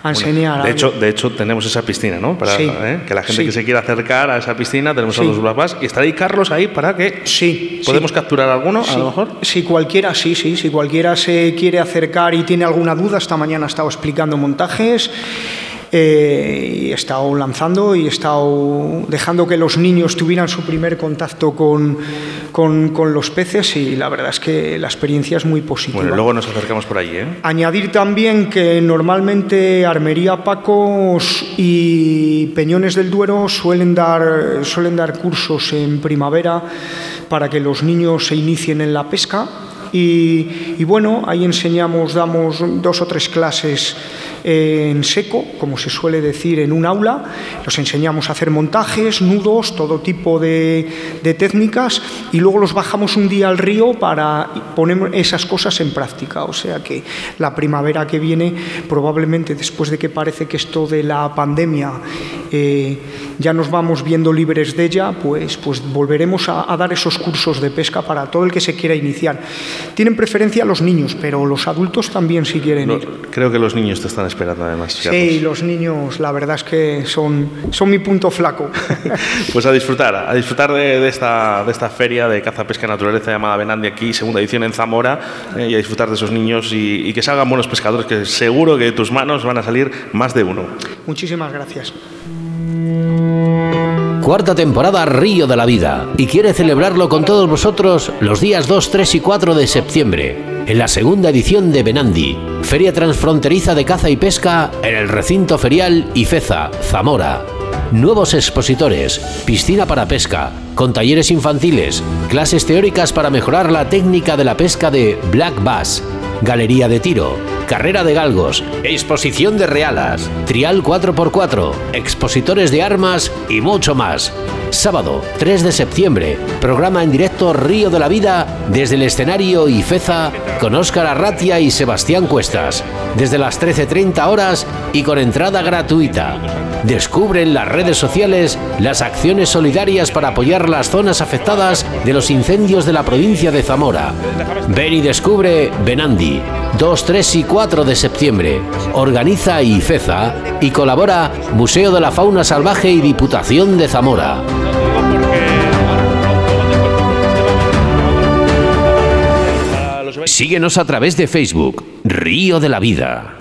[SPEAKER 9] a enseñar.
[SPEAKER 2] De
[SPEAKER 9] algo.
[SPEAKER 2] hecho, de hecho, tenemos esa piscina, ¿no? Para
[SPEAKER 9] Sí.
[SPEAKER 2] ¿eh? que la gente
[SPEAKER 9] Sí.
[SPEAKER 2] que se quiera acercar a esa piscina, tenemos a
[SPEAKER 9] Sí.
[SPEAKER 2] los Black Bass y estará ahí Carlos ahí para que
[SPEAKER 9] sí,
[SPEAKER 2] podemos capturar alguno, a lo mejor.
[SPEAKER 9] Si cualquiera, sí, sí, si cualquiera se quiere acercar y tiene alguna duda, esta mañana he estado explicando montajes. Eh, y he estado lanzando y he estado dejando que los niños tuvieran su primer contacto con, con, con los peces y la verdad es que la experiencia es muy positiva.
[SPEAKER 2] Bueno, luego nos acercamos por allí, ¿eh?
[SPEAKER 9] Añadir también que normalmente Armería Pacos y Peñones del Duero suelen dar, suelen dar cursos en primavera para que los niños se inicien en la pesca. Y, y bueno, ahí enseñamos, damos dos o tres clases en seco, como se suele decir en un aula. Los enseñamos a hacer montajes, nudos, todo tipo de, de técnicas y luego los bajamos un día al río para poner esas cosas en práctica. O sea que la primavera que viene, probablemente después de que parece que esto de la pandemia eh, ya nos vamos viendo libres de ella, pues, pues volveremos a, a dar esos cursos de pesca para todo el que se quiera iniciar. Tienen preferencia los niños, pero los adultos también si quieren
[SPEAKER 2] No,
[SPEAKER 9] ir.
[SPEAKER 2] creo que los niños te están esperando además.
[SPEAKER 9] Sí, los niños, la verdad es que son, son mi punto flaco.
[SPEAKER 2] Pues a disfrutar, a disfrutar de, de esta, de esta feria de caza, pesca y naturaleza llamada Benandi aquí, segunda edición en Zamora, eh, y a disfrutar de esos niños y, y que salgan buenos pescadores, que seguro que de tus manos van a salir más de uno.
[SPEAKER 9] Muchísimas gracias.
[SPEAKER 1] Cuarta temporada Río de la Vida y quiere celebrarlo con todos vosotros los días 2, 3 y 4 de septiembre en la segunda edición de Benandi, Feria Transfronteriza de Caza y Pesca en el recinto ferial Ifeza, Zamora. Nuevos expositores, piscina para pesca, con talleres infantiles, clases teóricas para mejorar la técnica de la pesca de Black Bass, galería de tiro, carrera de galgos, exposición de realas, trial 4x4, expositores de armas y mucho más. Sábado 3 de septiembre, programa en directo Río de la Vida desde el escenario Ifeza con Óscar Arratia y Sebastián Cuestas, desde las 13.30 horas y con entrada gratuita. Descubre en las redes sociales las acciones solidarias para apoyar las zonas afectadas de los incendios de la provincia de Zamora. Ven y descubre Benandi, 2, 3 y 4 de septiembre. Organiza IFEZA y colabora Museo de la Fauna Salvaje y Diputación de Zamora. Síguenos a través de Facebook, Río de la Vida.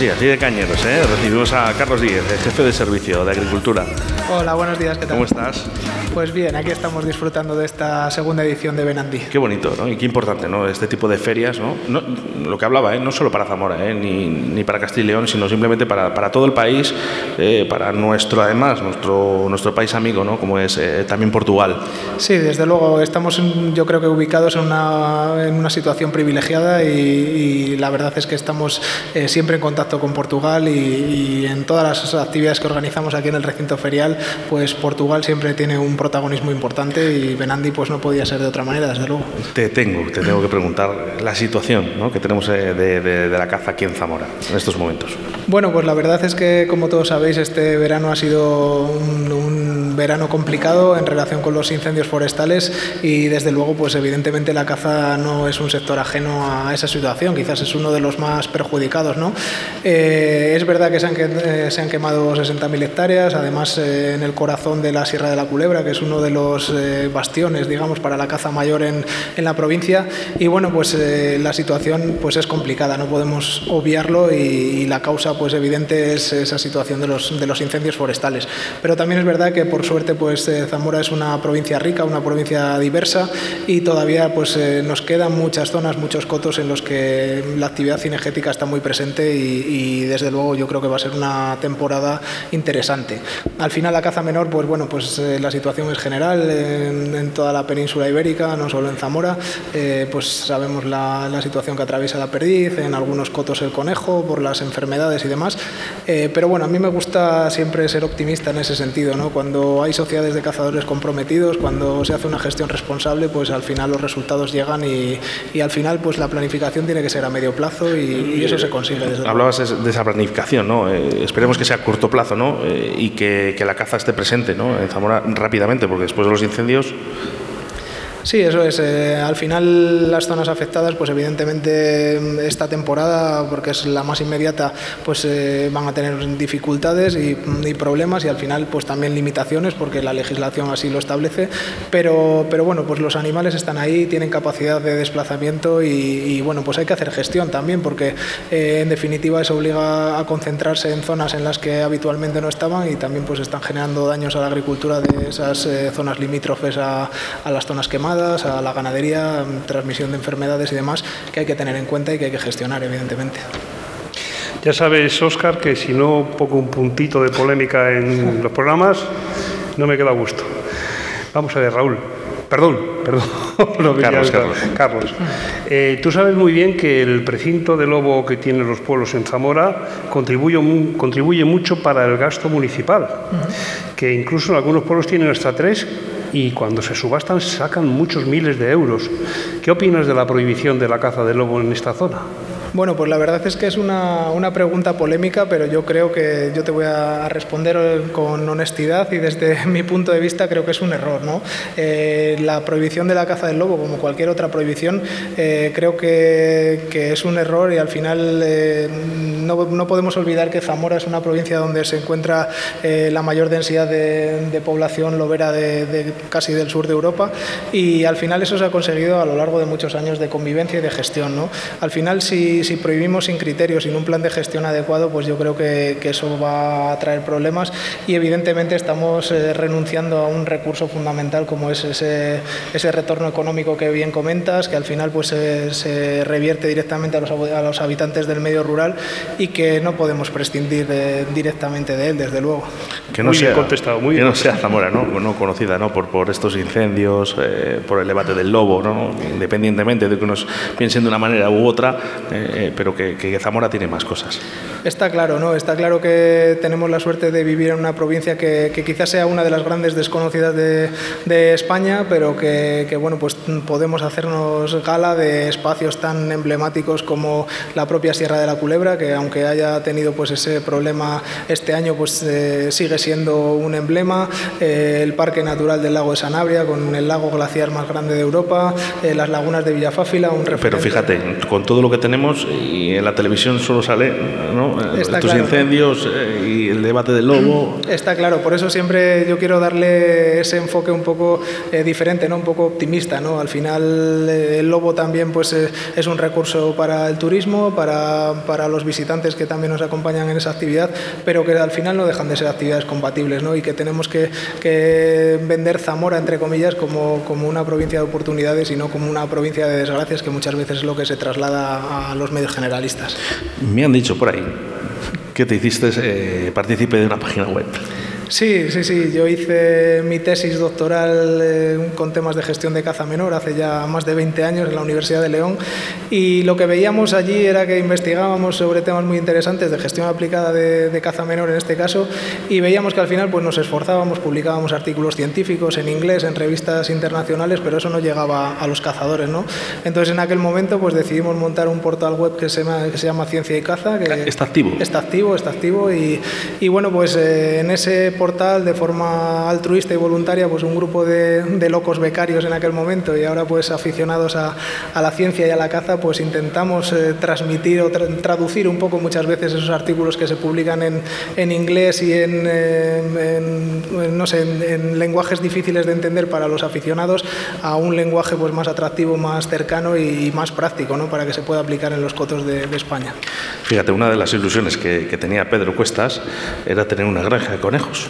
[SPEAKER 2] Así, así de cañeros, ¿eh? Recibimos a Carlos Díez, el jefe de servicio de Agricultura.
[SPEAKER 10] Hola, buenos días, ¿qué tal?
[SPEAKER 2] ¿Cómo estás?
[SPEAKER 10] Pues bien, aquí estamos disfrutando de esta segunda edición de Benandi.
[SPEAKER 2] Qué bonito, ¿no? Y qué importante, ¿no? Este tipo de ferias, ¿no? No- lo que hablaba, ¿eh? No solo para Zamora, ¿eh? Ni, ni para Castilla y León, sino simplemente para, para todo el país, eh, para nuestro, además, nuestro, nuestro país amigo, ¿no? Como es eh, también Portugal.
[SPEAKER 10] Sí, desde luego, estamos en- yo creo que ubicados en una, en una situación privilegiada y, y la verdad es que estamos eh, siempre en contacto con Portugal y, y en todas las actividades que organizamos aquí en el recinto ferial, pues Portugal siempre tiene un protagonismo importante y Benandi pues no podía ser de otra manera, desde luego.
[SPEAKER 2] Te tengo, te tengo que preguntar la situación ¿no? que tenemos eh, de, de- de la caza aquí en Zamora en estos momentos.
[SPEAKER 10] Bueno, pues la verdad es que, como todos sabéis, este verano ha sido un, un verano complicado en relación con los incendios forestales y, desde luego, pues evidentemente la caza no es un sector ajeno a esa situación, quizás es uno de los más perjudicados, ¿no? Eh, es verdad que se han, eh, se han quemado 60.000 hectáreas, además eh, en el corazón de la Sierra de la Culebra, que es uno de los eh, bastiones, digamos, para la caza mayor en, en la provincia. Y bueno, pues la situación pues es complicada, no podemos obviarlo y, y la causa pues evidente es esa situación de los, de los incendios forestales. Pero también es verdad que por suerte pues Zamora es una provincia rica, una provincia diversa y todavía pues nos quedan muchas zonas, muchos cotos en los que la actividad cinegética está muy presente y, y, desde luego yo creo que va a ser una temporada interesante. Al final la caza menor pues bueno pues eh, la situación es general en, toda la península ibérica, no solo en Zamora, eh, pues sabemos la, la situación que atraviesa la perdiz, en algunos cotos el conejo por las enfermedades y demás, eh, pero bueno, a mí me gusta siempre ser optimista en ese sentido, ¿no? Cuando hay sociedades de cazadores comprometidos, cuando se hace una gestión responsable, pues al final los resultados llegan y, y al final pues la planificación tiene que ser a medio plazo y, eso se consigue desde.
[SPEAKER 2] Hablabas de esa planificación, ¿no? Eh, esperemos que sea a corto plazo, ¿no? Eh, y que, que la caza esté presente, ¿no? En Zamora rápidamente, porque después de los incendios
[SPEAKER 10] Sí, eso es. eh, al final las zonas afectadas, pues evidentemente mm, esta temporada, porque es la más inmediata, pues eh, van a tener dificultades y, mm, y problemas y al final pues también limitaciones porque la legislación así lo establece. Pero, pero bueno, pues los animales están ahí, tienen capacidad de desplazamiento y, bueno, pues hay que hacer gestión también porque eh, en definitiva eso obliga a concentrarse en zonas en las que habitualmente no estaban y también pues están generando daños a la agricultura de esas zonas limítrofes a, a las zonas quemadas, a la ganadería, transmisión de enfermedades y demás que hay que tener en cuenta y que hay que gestionar evidentemente.
[SPEAKER 3] Ya sabes, Óscar, que si no pongo un puntito de polémica en los programas, no me queda a gusto. Vamos a ver, Raúl. Perdón, perdón. que
[SPEAKER 2] Carlos, Carlos.
[SPEAKER 3] Carlos. Eh, tú sabes muy bien que el precinto de lobo que tienen los pueblos en Zamora contribuye, contribuye mucho para el gasto municipal, que incluso en algunos pueblos tienen hasta tres y cuando se subastan sacan muchos miles de euros. ¿Qué opinas de la prohibición de la caza del lobo en esta zona?
[SPEAKER 10] Bueno, pues la verdad es que es una, una pregunta polémica, pero yo creo que yo te voy a responder con honestidad y desde mi punto de vista creo que es un error. ¿no? Eh, la prohibición de la caza del lobo, como cualquier otra prohibición, eh, creo que, que es un error y al final eh, no, no podemos olvidar que Zamora es una provincia donde se encuentra la mayor densidad de, de población lobera de, de casi del sur de Europa y al final eso se ha conseguido a lo largo de muchos años de convivencia y de gestión. ¿no? Al final, si, si prohibimos sin criterios, sin un plan de gestión adecuado, pues yo creo que, que eso va a traer problemas y evidentemente estamos eh, renunciando a un recurso fundamental como es ese, ese retorno económico que bien comentas, que al final pues se, se revierte directamente a los, a los habitantes del medio rural y que no podemos prescindir de- directamente de él, desde luego.
[SPEAKER 2] Que no
[SPEAKER 3] Muy bien
[SPEAKER 2] sea,
[SPEAKER 3] contestado, muy
[SPEAKER 2] que
[SPEAKER 3] bien
[SPEAKER 2] no sea Zamora, ¿no? no conocida ¿no? Por, por estos incendios, eh, por el debate del lobo, ¿no? independientemente de que unos piensen de una manera u otra, eh, eh, pero que, que Zamora tiene más cosas.
[SPEAKER 10] Está claro, ¿no? Está claro que tenemos la suerte de vivir en una provincia que, que quizás sea una de las grandes desconocidas de, de España, pero que, que, bueno, pues podemos hacernos gala de espacios tan emblemáticos como la propia Sierra de la Culebra, que aunque haya tenido pues ese problema este año, pues eh, sigue siendo un emblema. Eh, el Parque Natural del Lago de Sanabria, con el lago glaciar más grande de Europa, eh, las lagunas de Villafáfila, un referente.
[SPEAKER 2] Pero fíjate, con todo lo que tenemos, y en la televisión solo sale ¿no? Estos
[SPEAKER 10] claro.
[SPEAKER 2] incendios eh, y el debate del lobo.
[SPEAKER 10] Está claro, por eso siempre yo quiero darle ese enfoque un poco eh, diferente, ¿no? un poco optimista. ¿no? Al final eh, el lobo también pues, eh, es un recurso para el turismo, para, para los visitantes que también nos acompañan en esa actividad, pero que al final no dejan de ser actividades compatibles ¿no? y que tenemos que, que vender Zamora, entre comillas, como, como una provincia de oportunidades y no como una provincia de desgracias, que muchas veces es lo que se traslada a los medios generalistas.
[SPEAKER 2] Me han dicho por ahí que te hiciste eh, partícipe de una página web.
[SPEAKER 10] Sí, sí, sí. Yo hice mi tesis doctoral eh, con temas de gestión de caza menor hace ya más de 20 años en la Universidad de León y lo que veíamos allí era que investigábamos sobre temas muy interesantes de gestión aplicada de, de caza menor en este caso y veíamos que al final pues nos esforzábamos, publicábamos artículos científicos en inglés, en revistas internacionales, pero eso no llegaba a los cazadores, ¿no? Entonces en aquel momento pues decidimos montar un portal web que se llama, que se llama Ciencia y Caza. Que
[SPEAKER 2] Está activo.
[SPEAKER 10] Está activo, está activo y, y bueno, pues eh, en ese portal de forma altruista y voluntaria, pues un grupo de, locos becarios en aquel momento y ahora pues aficionados a, la ciencia y a la caza, pues intentamos eh, transmitir o tra- traducir un poco muchas veces esos artículos que se publican en, inglés y en, en, no sé, en, en lenguajes difíciles de entender para los aficionados a un lenguaje pues más atractivo, más cercano y, más práctico, ¿no? para que se pueda aplicar en los cotos de, España.
[SPEAKER 2] Fíjate, una de las ilusiones que tenía Pedro Cuestas era tener una granja de conejos.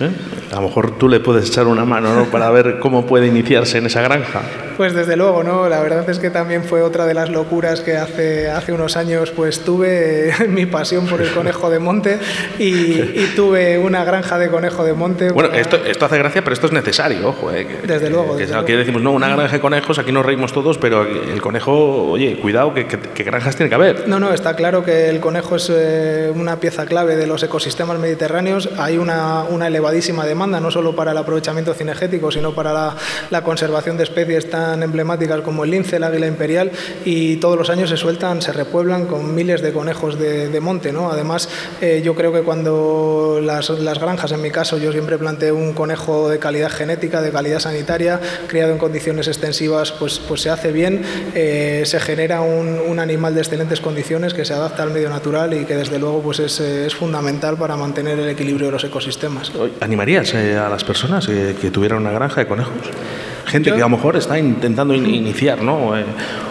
[SPEAKER 2] ¿eh? A lo mejor tú le puedes echar una mano ¿no? para ver cómo puede iniciarse en esa granja.
[SPEAKER 10] Pues desde luego, ¿no? La verdad es que también fue otra de las locuras que hace, hace unos años pues tuve mi pasión por el conejo de monte y, y tuve una granja de conejo de monte.
[SPEAKER 2] Bueno,
[SPEAKER 10] para-
[SPEAKER 2] esto, esto hace gracia, pero esto es necesario, ojo. ¿eh? Que-
[SPEAKER 10] Desde luego,
[SPEAKER 2] Que,
[SPEAKER 10] desde
[SPEAKER 2] que
[SPEAKER 10] luego.
[SPEAKER 2] aquí decimos, no, una granja de conejos, aquí nos reímos todos, pero el conejo, oye, cuidado, que, que- que granjas tiene que haber.
[SPEAKER 10] No, no, está claro que el conejo es eh, una pieza clave de los ecosistemas mediterráneos. Hay una, una elevadísima demanda, no solo para el aprovechamiento cinegético, sino para la, conservación de especies tan emblemáticas como el lince, el águila imperial, y todos los años se sueltan, se repueblan con miles de conejos de, monte. Además, eh, yo creo que cuando las, granjas, en mi caso, yo siempre planteo un conejo de calidad genética, de calidad sanitaria, criado en condiciones extensivas, pues, pues se hace bien, eh, se genera un, animal de excelentes condiciones que se adapta al medio natural y que desde luego pues es, eh, es fundamental para mantener el equilibrio de los ecosistemas.
[SPEAKER 2] ¿Animarías eh, a las personas eh, que tuvieran una granja de conejos? Gente que a lo mejor está intentando in- iniciar ¿no? Eh,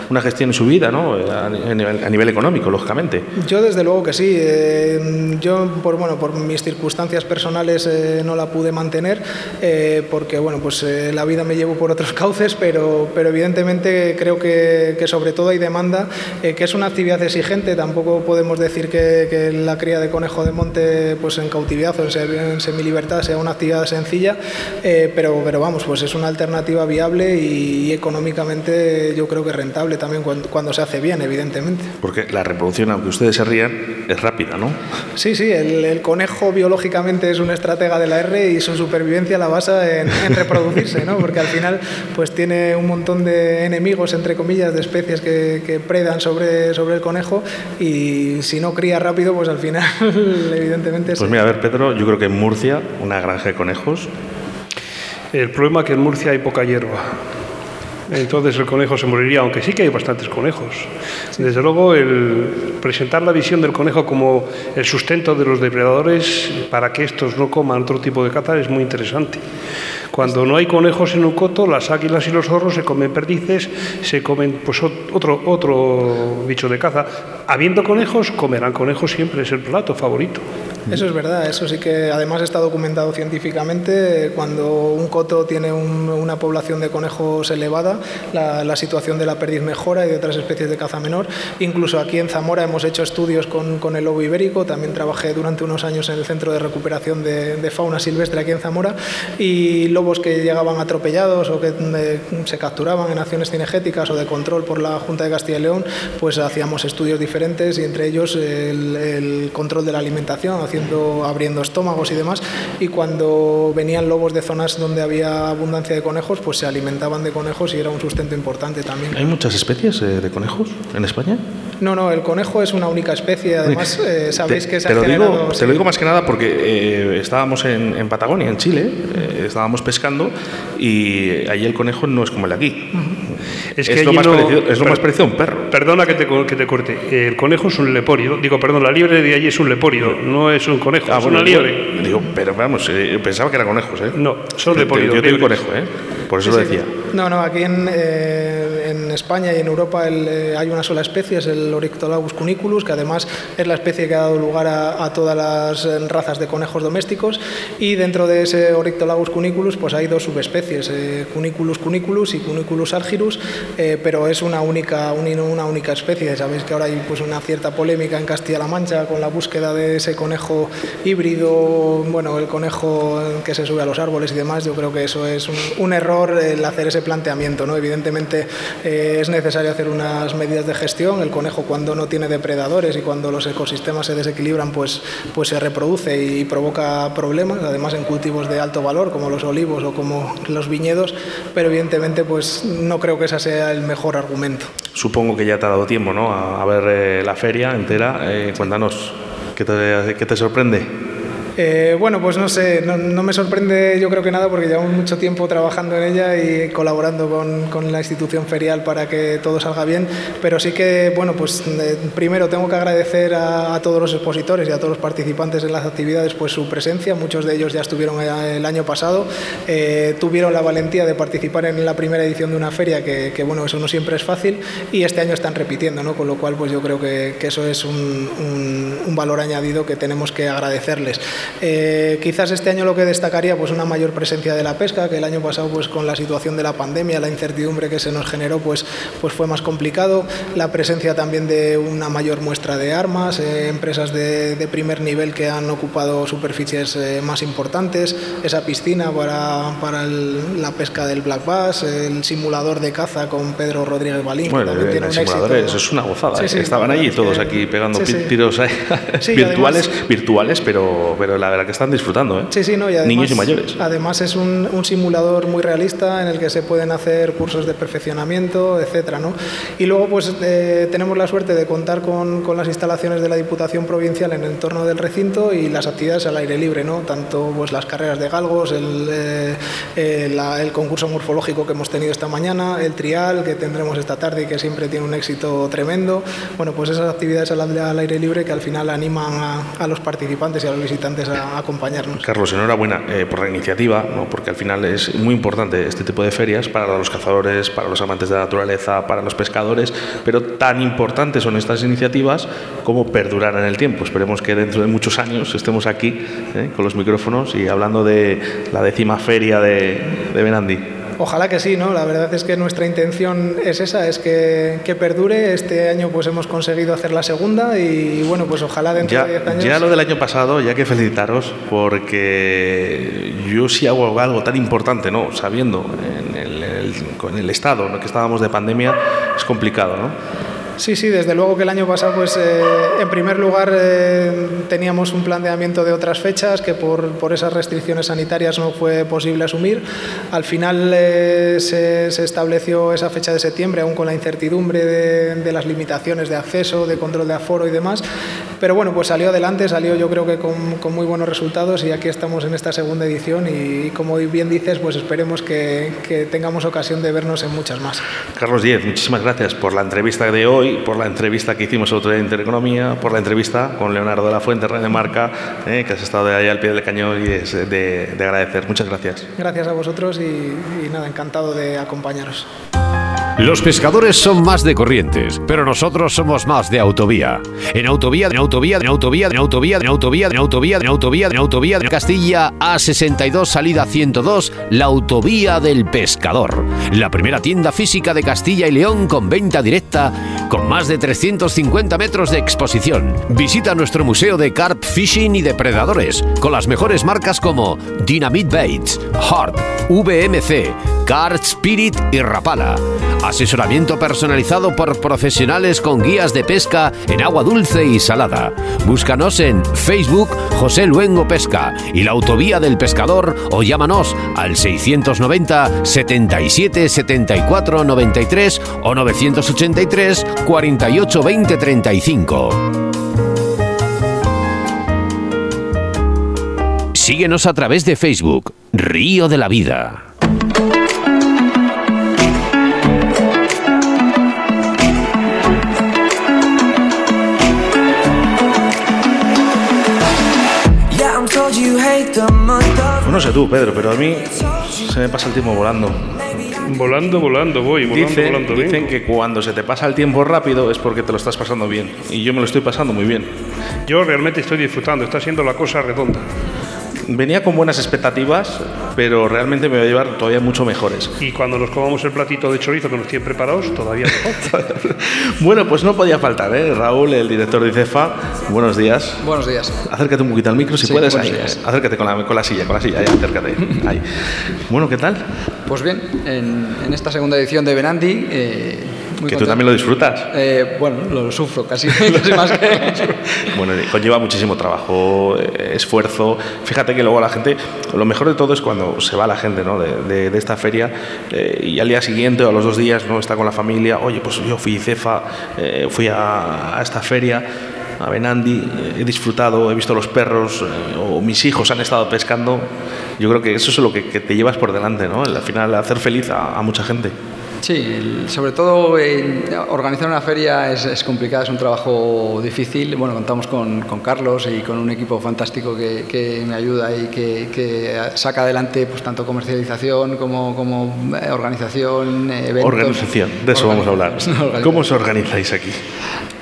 [SPEAKER 2] una gestión en su vida, ¿no? Eh, a, ni- a nivel, a nivel económico, lógicamente.
[SPEAKER 10] Yo desde luego que sí. Eh, yo por bueno por mis circunstancias personales eh, no la pude mantener eh, porque bueno pues eh, la vida me llevó por otros cauces, pero pero evidentemente creo que, que sobre todo hay demanda, que es una actividad exigente. Tampoco podemos decir que, que la cría de conejo de monte pues en cautividad o en semi- en semilibertad sea una actividad sencilla, pero pero vamos pues es una alternativa viable y, económicamente yo creo que rentable también cuando, cuando se hace bien, evidentemente.
[SPEAKER 2] Porque la reproducción, aunque ustedes se rían, es rápida, ¿no?
[SPEAKER 10] Sí, sí, el, el conejo biológicamente es un estratega de la R y su supervivencia la basa en, en reproducirse, ¿no? Porque al final pues tiene un montón de enemigos, entre comillas, de especies que, que predan sobre, sobre el conejo y si no cría rápido, pues al final evidentemente
[SPEAKER 2] Pues mira, a ver, Pedro, yo creo que en Murcia, una granja de conejos,
[SPEAKER 3] El problema es que en Murcia hay poca hierba. Entonces el conejo se moriría, aunque sí que hay bastantes conejos. Desde luego, el presentar la visión del conejo como el sustento de los depredadores para que estos no coman otro tipo de caza es muy interesante. Cuando no hay conejos en un coto, las águilas y los zorros se comen perdices, se comen pues ot- otro, otro bicho de caza. Habiendo conejos, comerán conejos siempre, es el plato favorito.
[SPEAKER 10] Eso es verdad, eso sí que además está documentado científicamente. Cuando un coto tiene un- una población de conejos elevada, la, situación de la perdiz mejora y de otras especies de caza menor. Incluso aquí en Zamora hemos hecho estudios con, con el lobo ibérico, también trabajé durante unos años en el Centro de Recuperación de, Fauna Silvestre aquí en Zamora y lobos que llegaban atropellados o que se capturaban en acciones cinegéticas o de control por la Junta de Castilla y León, pues hacíamos estudios diferentes y entre ellos el, el control de la alimentación, haciendo, abriendo estómagos y demás. Y cuando venían lobos de zonas donde había abundancia de conejos, pues se alimentaban de conejos y era un sustento importante también.
[SPEAKER 2] ¿hay muchas especies eh, de conejos en España?
[SPEAKER 10] No, no, el conejo es una única especie. Además, eh, sabéis
[SPEAKER 2] te,
[SPEAKER 10] que se
[SPEAKER 2] te
[SPEAKER 10] ha
[SPEAKER 2] lo
[SPEAKER 10] generado...
[SPEAKER 2] digo,
[SPEAKER 10] sí.
[SPEAKER 2] te lo digo más que nada porque eh, estábamos en, en Patagonia, en Chile, eh, estábamos pescando y allí el conejo no es como el de aquí. Es,
[SPEAKER 3] que
[SPEAKER 2] lo,
[SPEAKER 3] allí
[SPEAKER 2] más
[SPEAKER 3] no-
[SPEAKER 2] parecido, es lo
[SPEAKER 3] per-
[SPEAKER 2] más parecido a un perro.
[SPEAKER 3] Perdona que te, co- que te corte. El conejo es un leporio. Digo, perdón, la liebre de allí es un leporio, no es un conejo,
[SPEAKER 2] Ah,
[SPEAKER 3] es
[SPEAKER 2] bueno,
[SPEAKER 3] una
[SPEAKER 2] digo,
[SPEAKER 3] liebre.
[SPEAKER 2] digo, pero vamos, eh, pensaba que eran conejos, ¿eh?
[SPEAKER 3] No, son leporidos,
[SPEAKER 2] Yo tengo conejo, ¿eh? Por eso
[SPEAKER 10] Sí,
[SPEAKER 2] lo
[SPEAKER 10] sí. No, no, aquí en, eh, en España y en Europa eh, hay una sola especie, es el Oryctolagus cuniculus, que además es la especie que ha dado lugar a, todas las eh, razas de conejos domésticos. Y dentro de ese Oryctolagus cuniculus, pues hay dos subespecies, eh, Cuniculus cuniculus y Cuniculus algirus, pero es una única, un- una única especie. Sabéis que ahora hay pues, una cierta polémica en Castilla-La Mancha con la búsqueda de ese conejo híbrido, bueno, el conejo que se sube a los árboles y demás. Yo creo que eso es un, un error el hacer ese planteamiento. ¿no? Evidentemente eh, es necesario hacer unas medidas de gestión. El conejo cuando no tiene depredadores y cuando los ecosistemas se desequilibran, pues, pues se reproduce y provoca problemas, además en cultivos de alto valor como los olivos o como los viñedos, pero evidentemente pues no creo que ese sea el mejor argumento.
[SPEAKER 2] Supongo que ya te ha dado tiempo, ¿no? A, a ver eh, la feria entera. Eh, cuéntanos, ¿qué te, qué te sorprende?
[SPEAKER 10] Eh, bueno, pues no sé, no, me sorprende yo creo que nada porque llevamos mucho tiempo trabajando en ella y colaborando con, con la institución ferial para que todo salga bien, pero sí que, bueno, pues eh, primero tengo que agradecer a, todos los expositores y a todos los participantes en las actividades pues su presencia, muchos de ellos ya estuvieron eh, el año pasado, tuvieron la valentía de participar en la primera edición de una feria, que, bueno, eso no siempre es fácil y este año están repitiendo, ¿no? Con lo cual pues yo creo que, eso es un- un valor añadido que tenemos que agradecerles. Eh, quizás este año lo que destacaría pues una mayor presencia de la pesca, que el año pasado pues con la situación de la pandemia, la incertidumbre que se nos generó pues, pues fue más complicado, la presencia también de una mayor muestra de armas, eh, empresas de, de primer nivel que han ocupado superficies eh, más importantes, esa piscina para, para el- la pesca del black bass, el simulador de caza con Pedro Rodríguez Balín, que
[SPEAKER 2] Bueno,
[SPEAKER 10] también
[SPEAKER 2] el,
[SPEAKER 10] tiene
[SPEAKER 2] el
[SPEAKER 10] un
[SPEAKER 2] simulador
[SPEAKER 10] éxito.
[SPEAKER 2] eso es una gozada.
[SPEAKER 10] Sí,
[SPEAKER 2] ¿eh?
[SPEAKER 10] sí,
[SPEAKER 2] Estaban allí todos
[SPEAKER 10] que-
[SPEAKER 2] aquí pegando
[SPEAKER 10] sí,
[SPEAKER 2] tiros virtuales, virtuales, pero, pero la verdad que están disfrutando. ¿eh?
[SPEAKER 10] Sí, sí, no, y además,
[SPEAKER 2] Niños y mayores.
[SPEAKER 10] Además es un, un simulador muy realista en el que se pueden hacer cursos de perfeccionamiento, etcétera, ¿no? Y luego pues eh, tenemos la suerte de contar con, con las instalaciones de la Diputación Provincial en el entorno del recinto y las actividades al aire libre, ¿no? Tanto pues las carreras de galgos, el, eh, eh, la- el concurso morfológico que hemos tenido esta mañana, el trial que tendremos esta tarde y que siempre tiene un éxito tremendo. Bueno, pues esas actividades al, al aire libre que al final animan a, a los participantes y a los visitantes acompañarnos.
[SPEAKER 2] Carlos, enhorabuena eh, por la iniciativa, porque al final es muy importante este tipo de ferias para los cazadores, para los amantes de la naturaleza, para los pescadores, pero tan importantes son estas iniciativas como perdurar en el tiempo. Esperemos que dentro de muchos años estemos aquí ¿eh? con los micrófonos y hablando de la décima feria de, de Benandi.
[SPEAKER 10] Ojalá que sí, ¿no? La verdad es que nuestra intención es esa, es que, que perdure. Este año pues hemos conseguido hacer la segunda y bueno, pues ojalá dentro
[SPEAKER 2] Ya,
[SPEAKER 10] de 10 años...
[SPEAKER 2] ya lo del año pasado, ya que felicitaros, porque yo sí hago algo tan importante, ¿no? Sabiendo en el, el- con el estado el que estábamos de pandemia, es complicado, ¿no?
[SPEAKER 10] Sí, sí, desde luego que el año pasado, pues eh, en primer lugar eh, teníamos un planteamiento de otras fechas que por, por esas restricciones sanitarias no fue posible asumir. Al final eh, se, se estableció esa fecha de septiembre, aún con la incertidumbre de, de las limitaciones de acceso, de control de aforo y demás. Pero bueno, pues salió adelante, salió yo creo que con, con muy buenos resultados y aquí estamos en esta segunda edición y, como bien dices, pues esperemos que, que tengamos ocasión de vernos en muchas más.
[SPEAKER 2] Carlos Diez, muchísimas gracias por la entrevista de hoy, por la entrevista que hicimos el otro día en Intereconomía, por la entrevista con Leonardo de la Fuente, de Marca, eh, que has estado ahí al pie del cañón y es de, de agradecer. Muchas gracias.
[SPEAKER 10] Gracias a vosotros y, y nada, encantado de acompañaros.
[SPEAKER 1] Los pescadores son más de corrientes, pero nosotros somos más de autovía. En autovía, en autovía, en autovía, en autovía, en autovía, en autovía, en autovía, en autovía de Castilla A62 salida 102, la autovía del pescador. La primera tienda física de Castilla y León con venta directa con más de 350 metros de exposición. Visita nuestro museo de carp fishing y depredadores con las mejores marcas como Dynamite Baits, Hart, VMC, Card Spirit y Rapala. Asesoramiento personalizado por profesionales con guías de pesca en agua dulce y salada. Búscanos en Facebook José Luengo Pesca y la Autovía del Pescador o llámanos al 690 77 74 93 o 983 48 20 35. Síguenos a través de Facebook, Río de la Vida.
[SPEAKER 2] No sé tú, Pedro, pero a mí se me pasa el tiempo volando.
[SPEAKER 3] Volando, volando, voy, volando,
[SPEAKER 2] Dicen,
[SPEAKER 3] volando.
[SPEAKER 2] dicen
[SPEAKER 3] vengo.
[SPEAKER 2] que cuando se te pasa el tiempo rápido es porque te lo estás pasando bien. Y yo me lo estoy pasando muy bien.
[SPEAKER 3] Yo realmente estoy disfrutando, está siendo la cosa redonda.
[SPEAKER 2] Venía con buenas expectativas, pero realmente me voy a llevar todavía mucho mejores.
[SPEAKER 3] Y cuando nos comamos el platito de chorizo que nos tienen preparados, todavía mejor.
[SPEAKER 2] Bueno, pues no podía faltar, ¿eh? Raúl, el director de ICEFA. Buenos días.
[SPEAKER 11] Buenos días.
[SPEAKER 2] Acércate un poquito al micro si
[SPEAKER 11] Sí,
[SPEAKER 2] puedes. Ahí,
[SPEAKER 11] días.
[SPEAKER 2] acércate con la, con la silla, con la silla, ahí, acércate. Ahí. Bueno, ¿qué tal?
[SPEAKER 11] Pues bien, en, en esta segunda edición de Benandi. eh, muy
[SPEAKER 2] que tú
[SPEAKER 11] contento.
[SPEAKER 2] también lo disfrutas.
[SPEAKER 11] Eh, bueno, lo sufro casi, casi más que.
[SPEAKER 2] Bueno, conlleva muchísimo trabajo, eh, esfuerzo. Fíjate que luego la gente, lo mejor de todo es cuando se va la gente ¿no? de, de- de esta feria eh, y al día siguiente o a los dos días no está con la familia. Oye, pues yo fui cefa, eh, fui a, a esta feria. A Benandi, eh, he disfrutado, he visto los perros, eh, o mis hijos han estado pescando. Yo creo que eso es lo que, que te llevas por delante, ¿no? Al final, hacer feliz a, a mucha gente.
[SPEAKER 11] Sí, el- sobre todo eh, organizar una feria es, es complicado, es un trabajo difícil. Bueno, contamos con, con Carlos y con un equipo fantástico que, que me ayuda y que, que saca adelante pues, tanto comercialización como, como eh, organización, eventos.
[SPEAKER 2] Organización, de eso vamos a hablar. ¿Cómo os organizáis aquí?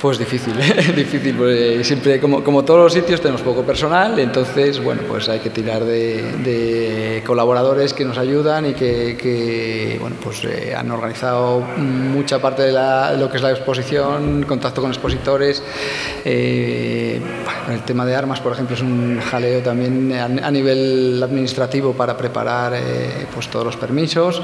[SPEAKER 11] Pues difícil, difícil, siempre, como, como todos los sitios, tenemos poco personal, entonces, bueno, pues hay que tirar de, de colaboradores que nos ayudan y que, que, bueno, pues eh, han organizado mucha parte de, la- lo que es la exposición, contacto con expositores. eh, el tema de armas, por ejemplo, es un jaleo también a, a nivel administrativo para preparar eh, pues todos los permisos.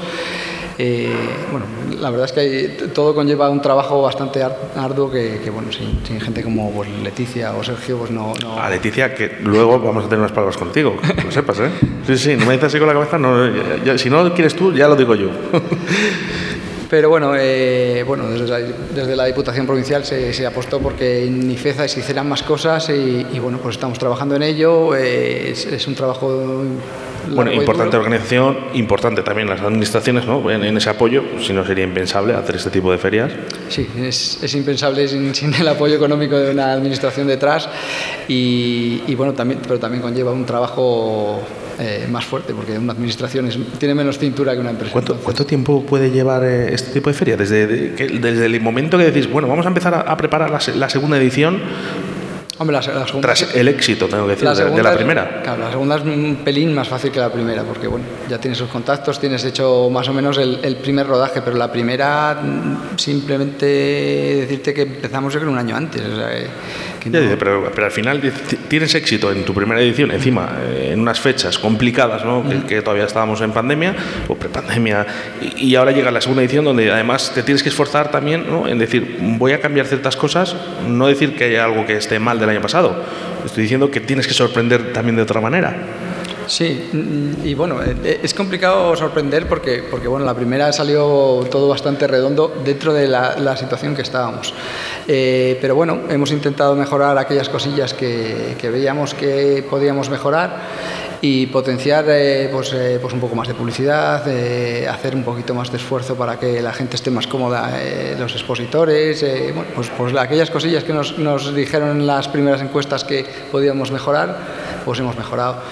[SPEAKER 11] Eh, bueno, la verdad es que hay- todo conlleva un trabajo bastante ar- arduo que, que, bueno, sin, sin gente como pues, Leticia o Sergio, pues no, no-
[SPEAKER 2] A Leticia, que luego vamos a tener unas palabras contigo, que lo sepas, ¿eh? Sí, sí, no me dices así con la cabeza, no, ya- ya- si no lo quieres tú, ya lo digo yo.
[SPEAKER 11] Pero bueno, eh, bueno desde, la, desde la Diputación Provincial se, se apostó porque en IFEZA se hicieran más cosas y, bueno, pues estamos trabajando en ello. eh, es, es un trabajo...
[SPEAKER 2] Bueno, importante organización, importante también las administraciones, ¿no? En, en ese apoyo, si no sería impensable hacer este tipo de ferias.
[SPEAKER 11] Sí, es, es impensable sin, sin el apoyo económico de una administración detrás y, y bueno, también, pero también conlleva un trabajo eh, más fuerte porque una administración es- tiene menos cintura que una empresa.
[SPEAKER 2] ¿Cuánto, cuánto tiempo puede llevar eh, este tipo de feria? Desde, de- que- desde el momento que decís, bueno, vamos a empezar a, a preparar la, la segunda edición,
[SPEAKER 11] Hombre, la, la segunda,
[SPEAKER 2] tras el éxito, tengo que decir,
[SPEAKER 11] la
[SPEAKER 2] de, la
[SPEAKER 11] es-
[SPEAKER 2] primera.
[SPEAKER 11] Claro, la segunda es un pelín más fácil que la primera, porque bueno, ya tienes sus contactos, tienes hecho más o menos el, el primer rodaje, pero la primera mm, simplemente decirte que empezamos yo creo un año antes. o sea, que- que
[SPEAKER 2] Ya
[SPEAKER 11] no-
[SPEAKER 2] pero, pero al final tienes éxito en tu primera edición, encima eh, en unas fechas complicadas, ¿no? que, que todavía estábamos en pandemia o prepandemia, y, y ahora llega la segunda edición donde además te tienes que esforzar también ¿no? en decir, voy a cambiar ciertas cosas, no decir que haya algo que esté mal del año pasado, estoy diciendo que tienes que sorprender también de otra manera.
[SPEAKER 11] Sí, mm, y bueno, eh, es complicado sorprender porque, porque bueno, la primera salió todo bastante redondo dentro de la, la situación que estábamos. Eh, pero bueno, hemos intentado mejorar aquellas cosillas que, que veíamos que podíamos mejorar y potenciar eh, pues, eh, pues un poco más de publicidad, eh, hacer un poquito más de esfuerzo para que la gente esté más cómoda, eh, los expositores, eh, bueno, pues, pues aquellas cosillas que nos, nos dijeron en las primeras encuestas que podíamos mejorar, pues hemos mejorado.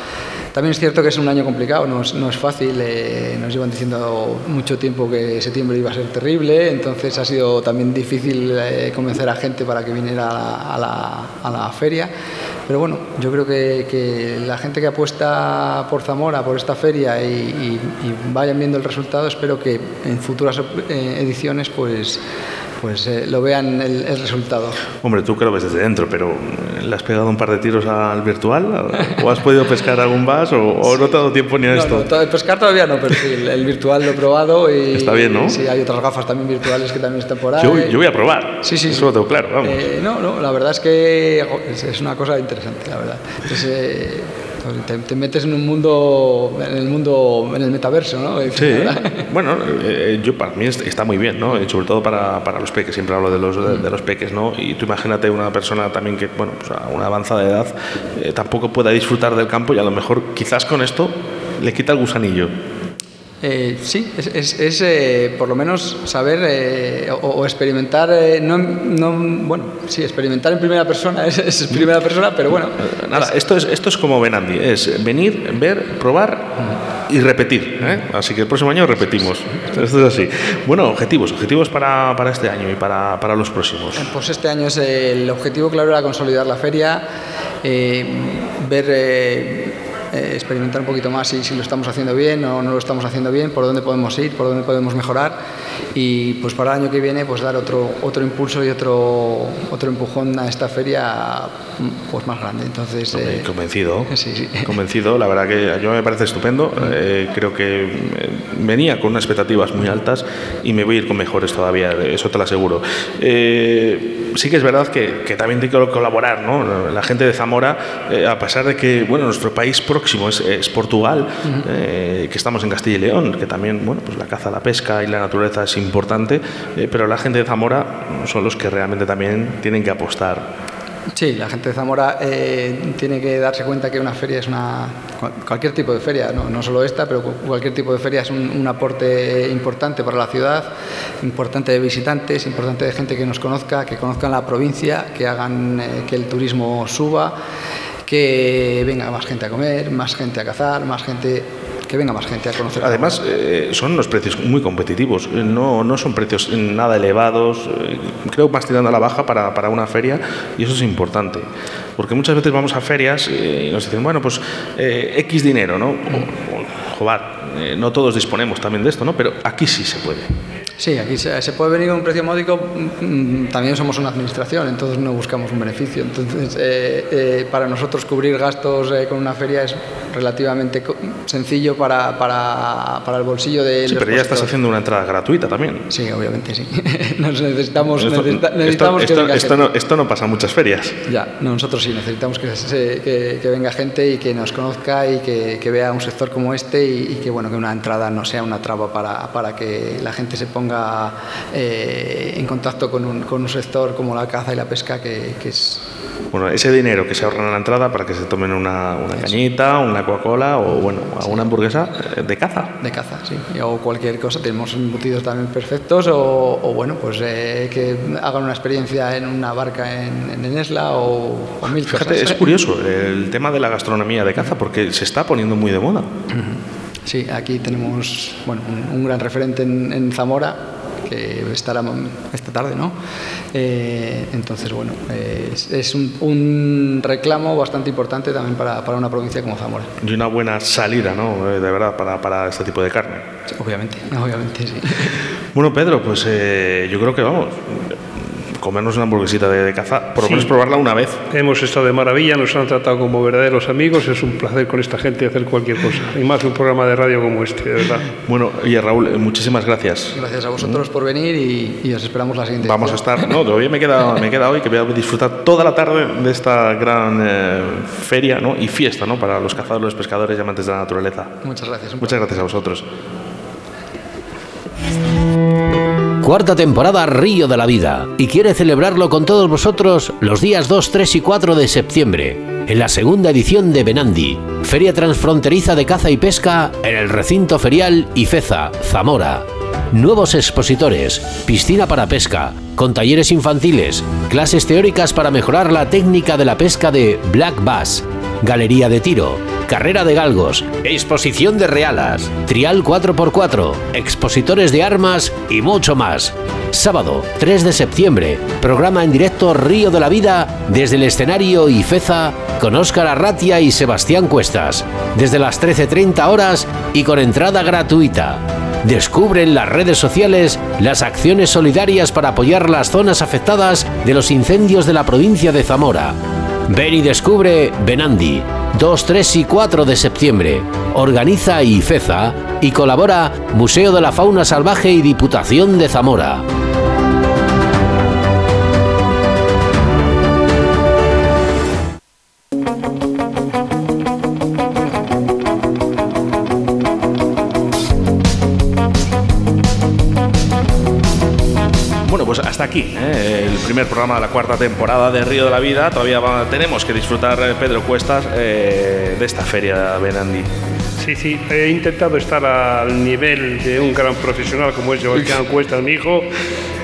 [SPEAKER 11] También es cierto que es un año complicado, no es, no es fácil, eh, nos llevan diciendo mucho tiempo que septiembre iba a ser terrible, entonces ha sido también difícil eh, convencer a gente para que viniera a la, a la- feria. Pero bueno, yo creo que, que la gente que apuesta por Zamora, por esta feria y, y- y vayan viendo el resultado, espero que en futuras eh, ediciones pues, pues eh, lo vean el, el resultado.
[SPEAKER 2] Hombre, tú que lo ves desde dentro, pero ¿le has pegado un par de tiros al virtual? ¿O has podido pescar algún vas? ¿O, o no te ha dado tiempo ni a
[SPEAKER 11] No,
[SPEAKER 2] esto?
[SPEAKER 11] no, pescar todavía no, pero sí, el, virtual lo he probado y...
[SPEAKER 2] Está bien, ¿no?
[SPEAKER 11] Sí, hay otras gafas también virtuales que también están por ahí.
[SPEAKER 2] Yo, yo voy a probar.
[SPEAKER 11] Sí, sí,
[SPEAKER 2] Eso
[SPEAKER 11] sí.
[SPEAKER 2] lo tengo claro, vamos.
[SPEAKER 11] Eh, no, no, la verdad es que es, es una cosa interesante, la verdad. Entonces, eh, te, te metes en un mundo, en el mundo, en el metaverso, ¿no?
[SPEAKER 2] Sí, bueno, eh, yo para mí es- está muy bien, ¿no? Y sobre todo para, para los peques, siempre hablo de los, de, de los peques, ¿no? Y tú imagínate una persona también que, bueno, pues a una avanzada edad eh, tampoco pueda disfrutar del campo y a lo mejor quizás con esto le quita el gusanillo.
[SPEAKER 11] Eh, sí, es, es- es, eh, por lo menos saber eh, o, o experimentar, eh, no, no- bueno, sí, experimentar en primera persona es, es primera persona, pero bueno.
[SPEAKER 2] Nada, esto es, esto es como Benandi, es venir, ver, probar y repetir. Así que el próximo año repetimos. Esto es así. Bueno, objetivos, objetivos para, para este año y para, para los próximos.
[SPEAKER 11] Pues este año es el objetivo claro era consolidar la feria, ver, eh, experimentar un poquito más si, si lo estamos haciendo bien o no lo estamos haciendo bien, por dónde podemos ir, por dónde podemos mejorar y pues para el año que viene pues dar otro otro impulso y otro otro empujón a esta feria pues más grande. Entonces eh,
[SPEAKER 2] Convencido.
[SPEAKER 11] Sí, sí.
[SPEAKER 2] Convencido, la verdad que yo me parece estupendo. Eh, creo que eh, venía con unas expectativas muy altas y me voy a ir con mejores todavía, eso te lo aseguro. Eh, sí que es verdad que, que también tengo que colaborar, ¿no? La gente de Zamora, a pesar de que bueno, nuestro país próximo es, es Portugal, que estamos en Castilla y León, que también bueno, pues la caza, la pesca y la naturaleza es importante, eh, pero la gente de Zamora son los que realmente también tienen que apostar
[SPEAKER 11] Sí, la gente de Zamora eh, tiene que darse cuenta que una feria es una. cual- cualquier tipo de feria, no, no solo esta, pero cu- cualquier tipo de feria es un, un aporte importante para la ciudad, importante de visitantes, importante de gente que nos conozca, que conozcan la provincia, que hagan eh, que el turismo suba, que venga más gente a comer, más gente a cazar, más gente que venga más gente a conocer.
[SPEAKER 2] Además, eh, son unos precios muy competitivos, eh, no, no son precios nada elevados, eh, creo más tirando a la baja para, para una feria y eso es importante. Porque muchas veces vamos a ferias y nos dicen, bueno, pues eh, X dinero, ¿no? Joder, no todos disponemos también de esto, ¿no? Pero aquí sí se puede.
[SPEAKER 11] Sí, aquí se, se puede venir con un precio módico. mm, También somos una administración, entonces no buscamos un beneficio. Entonces, eh, eh, para nosotros cubrir gastos eh, con una feria es relativamente sencillo para, para, para el bolsillo de
[SPEAKER 2] Sí,
[SPEAKER 11] los
[SPEAKER 2] pero ya estás haciendo una entrada gratuita también.
[SPEAKER 11] Sí, obviamente sí. Nos necesitamos,
[SPEAKER 2] Esto,
[SPEAKER 11] necesita-
[SPEAKER 2] esto-
[SPEAKER 11] necesitamos que
[SPEAKER 2] esto-
[SPEAKER 11] venga
[SPEAKER 2] esto
[SPEAKER 11] gente.
[SPEAKER 2] no, esto no pasa en muchas ferias.
[SPEAKER 11] Ya, no, nosotros sí necesitamos que, se- que- que venga gente y que nos conozca y que, que vea un sector como este y, y que bueno que una entrada no sea una traba para, para que la gente se ponga eh, en contacto con un, con un sector como la caza y la pesca que, que es
[SPEAKER 2] Bueno, ese dinero que se ahorran en la entrada para que se tomen una, una cañita, una Coca-Cola o bueno, una hamburguesa eh, de caza.
[SPEAKER 11] de caza, sí, o cualquier cosa. Tenemos embutidos también perfectos o, o, bueno pues eh, que hagan una experiencia en una barca en, en Enesla o, o mil
[SPEAKER 2] Fíjate,
[SPEAKER 11] cosas.
[SPEAKER 2] es curioso el tema de la gastronomía de caza porque se está poniendo muy de moda.
[SPEAKER 11] Sí, aquí tenemos bueno, un, un gran referente en, en Zamora que estará esta tarde, ¿no? Eh, entonces, bueno, eh, es, es un, un reclamo bastante importante también para, para una provincia como Zamora.
[SPEAKER 2] Y una buena salida, ¿no? Eh, De verdad, para, para este tipo de carne.
[SPEAKER 11] Sí, obviamente, obviamente, sí.
[SPEAKER 2] Bueno, Pedro, pues eh, yo creo que vamos. Comernos una hamburguesita de, de caza, por lo
[SPEAKER 3] Sí.
[SPEAKER 2] menos probarla una vez.
[SPEAKER 3] Hemos estado de maravilla, nos han tratado como verdaderos amigos, es un placer con esta gente hacer cualquier cosa, y más un programa de radio como este, de verdad.
[SPEAKER 2] Bueno, oye Raúl, eh, muchísimas gracias.
[SPEAKER 11] Gracias a vosotros por venir y, y os esperamos la siguiente.
[SPEAKER 2] Vamos a estar, no, todavía me queda, me queda hoy que voy a disfrutar toda la tarde de esta gran eh, feria ¿no? y fiesta ¿no? para los cazadores, los pescadores y amantes de la naturaleza.
[SPEAKER 11] Muchas gracias.
[SPEAKER 2] Muchas gracias a vosotros.
[SPEAKER 1] Cuarta temporada Río de la Vida y quiere celebrarlo con todos vosotros los días 2, 3 y 4 de septiembre en la segunda edición de Benandi, Feria Transfronteriza de Caza y Pesca en el recinto ferial Ifeza, Zamora. Nuevos expositores, piscina para pesca, con talleres infantiles, clases teóricas para mejorar la técnica de la pesca de Black Bass, galería de tiro, carrera de galgos, exposición de realas, trial 4x4, expositores de armas y mucho más. Sábado 3 de septiembre, programa en directo Río de la Vida desde el escenario Ifeza con Óscar Arratia y Sebastián Cuestas, desde las 13.30 horas y con entrada gratuita. Descubre en las redes sociales las acciones solidarias para apoyar las zonas afectadas de los incendios de la provincia de Zamora. Ven y descubre Benandi, 2, 3 y 4 de septiembre. Organiza IFEZA y colabora Museo de la Fauna Salvaje y Diputación de Zamora.
[SPEAKER 2] Hasta aquí ¿eh? el primer programa de la cuarta temporada de Río de la Vida. Todavía va- tenemos que disfrutar, eh, Pedro Cuestas, eh, de esta feria Benandi.
[SPEAKER 3] Sí, sí, he intentado estar al nivel de un gran profesional como es Sebastián Cuesta, mi hijo,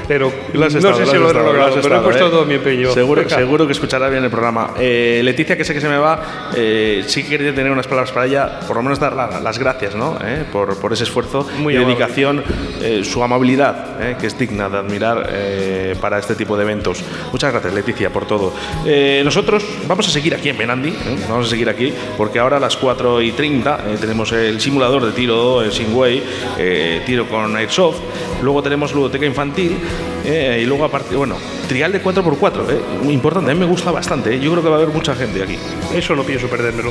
[SPEAKER 3] pero
[SPEAKER 2] has
[SPEAKER 3] no
[SPEAKER 2] estado,
[SPEAKER 3] sé
[SPEAKER 2] lo
[SPEAKER 3] si lo he
[SPEAKER 2] estado,
[SPEAKER 3] logrado, pero he
[SPEAKER 2] estado,
[SPEAKER 3] puesto
[SPEAKER 2] ¿eh?
[SPEAKER 3] todo mi empeño.
[SPEAKER 2] Seguro, seguro que escuchará bien el programa. Eh, Leticia, que sé que se me va, eh, sí que quería tener unas palabras para ella, por lo menos dar la- las gracias ¿no? Eh, por, por ese esfuerzo
[SPEAKER 3] Muy
[SPEAKER 2] y
[SPEAKER 3] amable.
[SPEAKER 2] dedicación, eh, su amabilidad, eh, que es digna de admirar para este tipo de eventos. Muchas gracias, Leticia, por todo. Nosotros vamos a seguir aquí en Benandi, vamos a seguir aquí, porque ahora a las 4 y 30 eh, tenemos el simulador de tiro en Singway, eh, tiro con Airsoft, luego tenemos ludoteca infantil eh, y luego aparte, bueno, trial de 4x4, eh, muy importante, a mí me gusta bastante, eh, yo creo que va a haber mucha gente aquí.
[SPEAKER 3] Eso no pienso perdérmelo.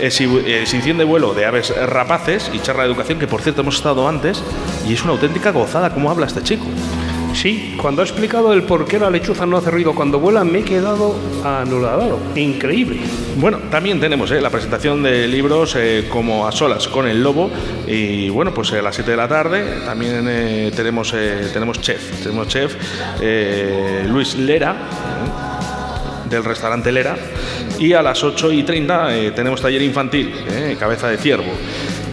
[SPEAKER 2] Exhi- Exhibición de vuelo de aves rapaces y charla de educación, que por cierto hemos estado antes, y es una auténtica gozada cómo habla este chico.
[SPEAKER 3] Sí, cuando ha explicado el por qué la lechuza no hace ruido cuando vuela, me he quedado anulado. Increíble.
[SPEAKER 2] Bueno, también tenemos eh, la presentación de libros eh, como A Solas con el Lobo y bueno, pues eh, a las 7 de la tarde también tenemos, tenemos chef, tenemos chef Luis Lera del restaurante Lera y a las 8 y 30 eh, tenemos taller infantil, cabeza de ciervo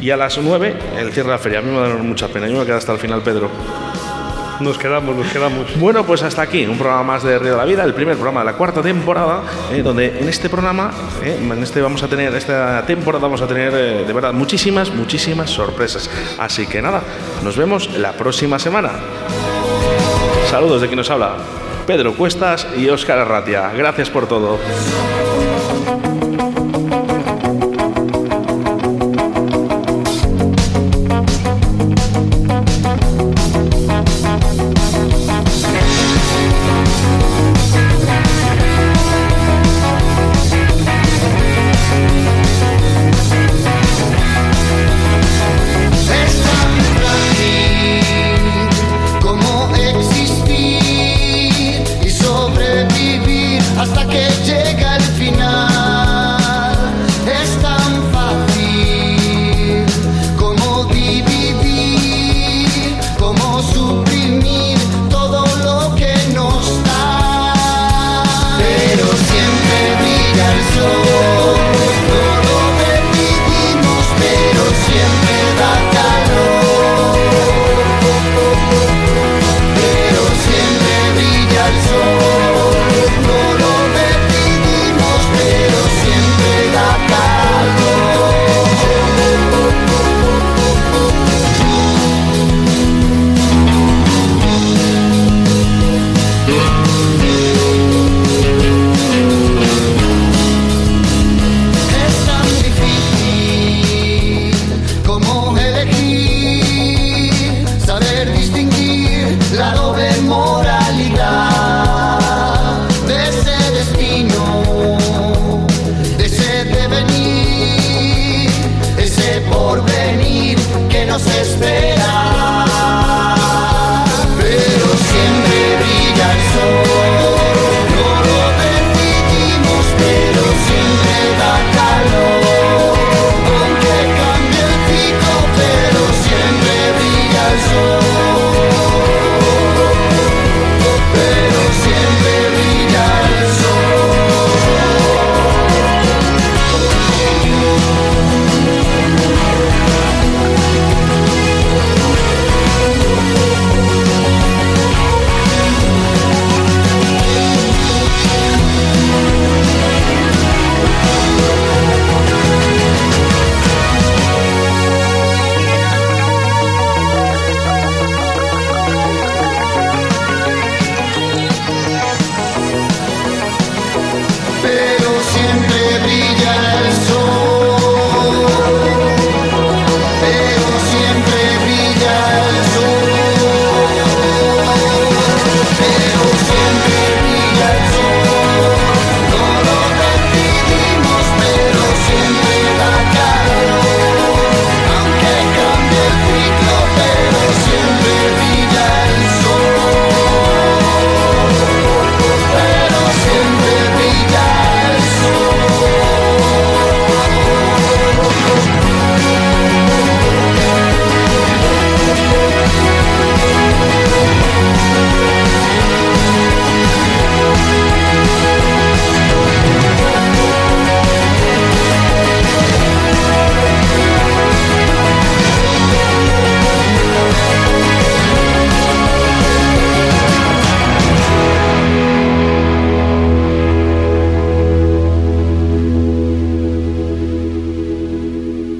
[SPEAKER 2] y a las 9 el cierre de la feria. A mí me va a dar mucha pena, yo me quedar hasta el final, Pedro.
[SPEAKER 3] Nos quedamos, nos quedamos.
[SPEAKER 2] Bueno, pues hasta aquí, un programa más de Río de la Vida, el primer programa de la cuarta temporada, eh, donde en este programa, eh, en este vamos a tener, esta temporada vamos a tener eh, de verdad muchísimas, muchísimas sorpresas. Así que nada, nos vemos la próxima semana. Saludos de quien nos habla, Pedro Cuestas y Óscar Arratia. Gracias por todo.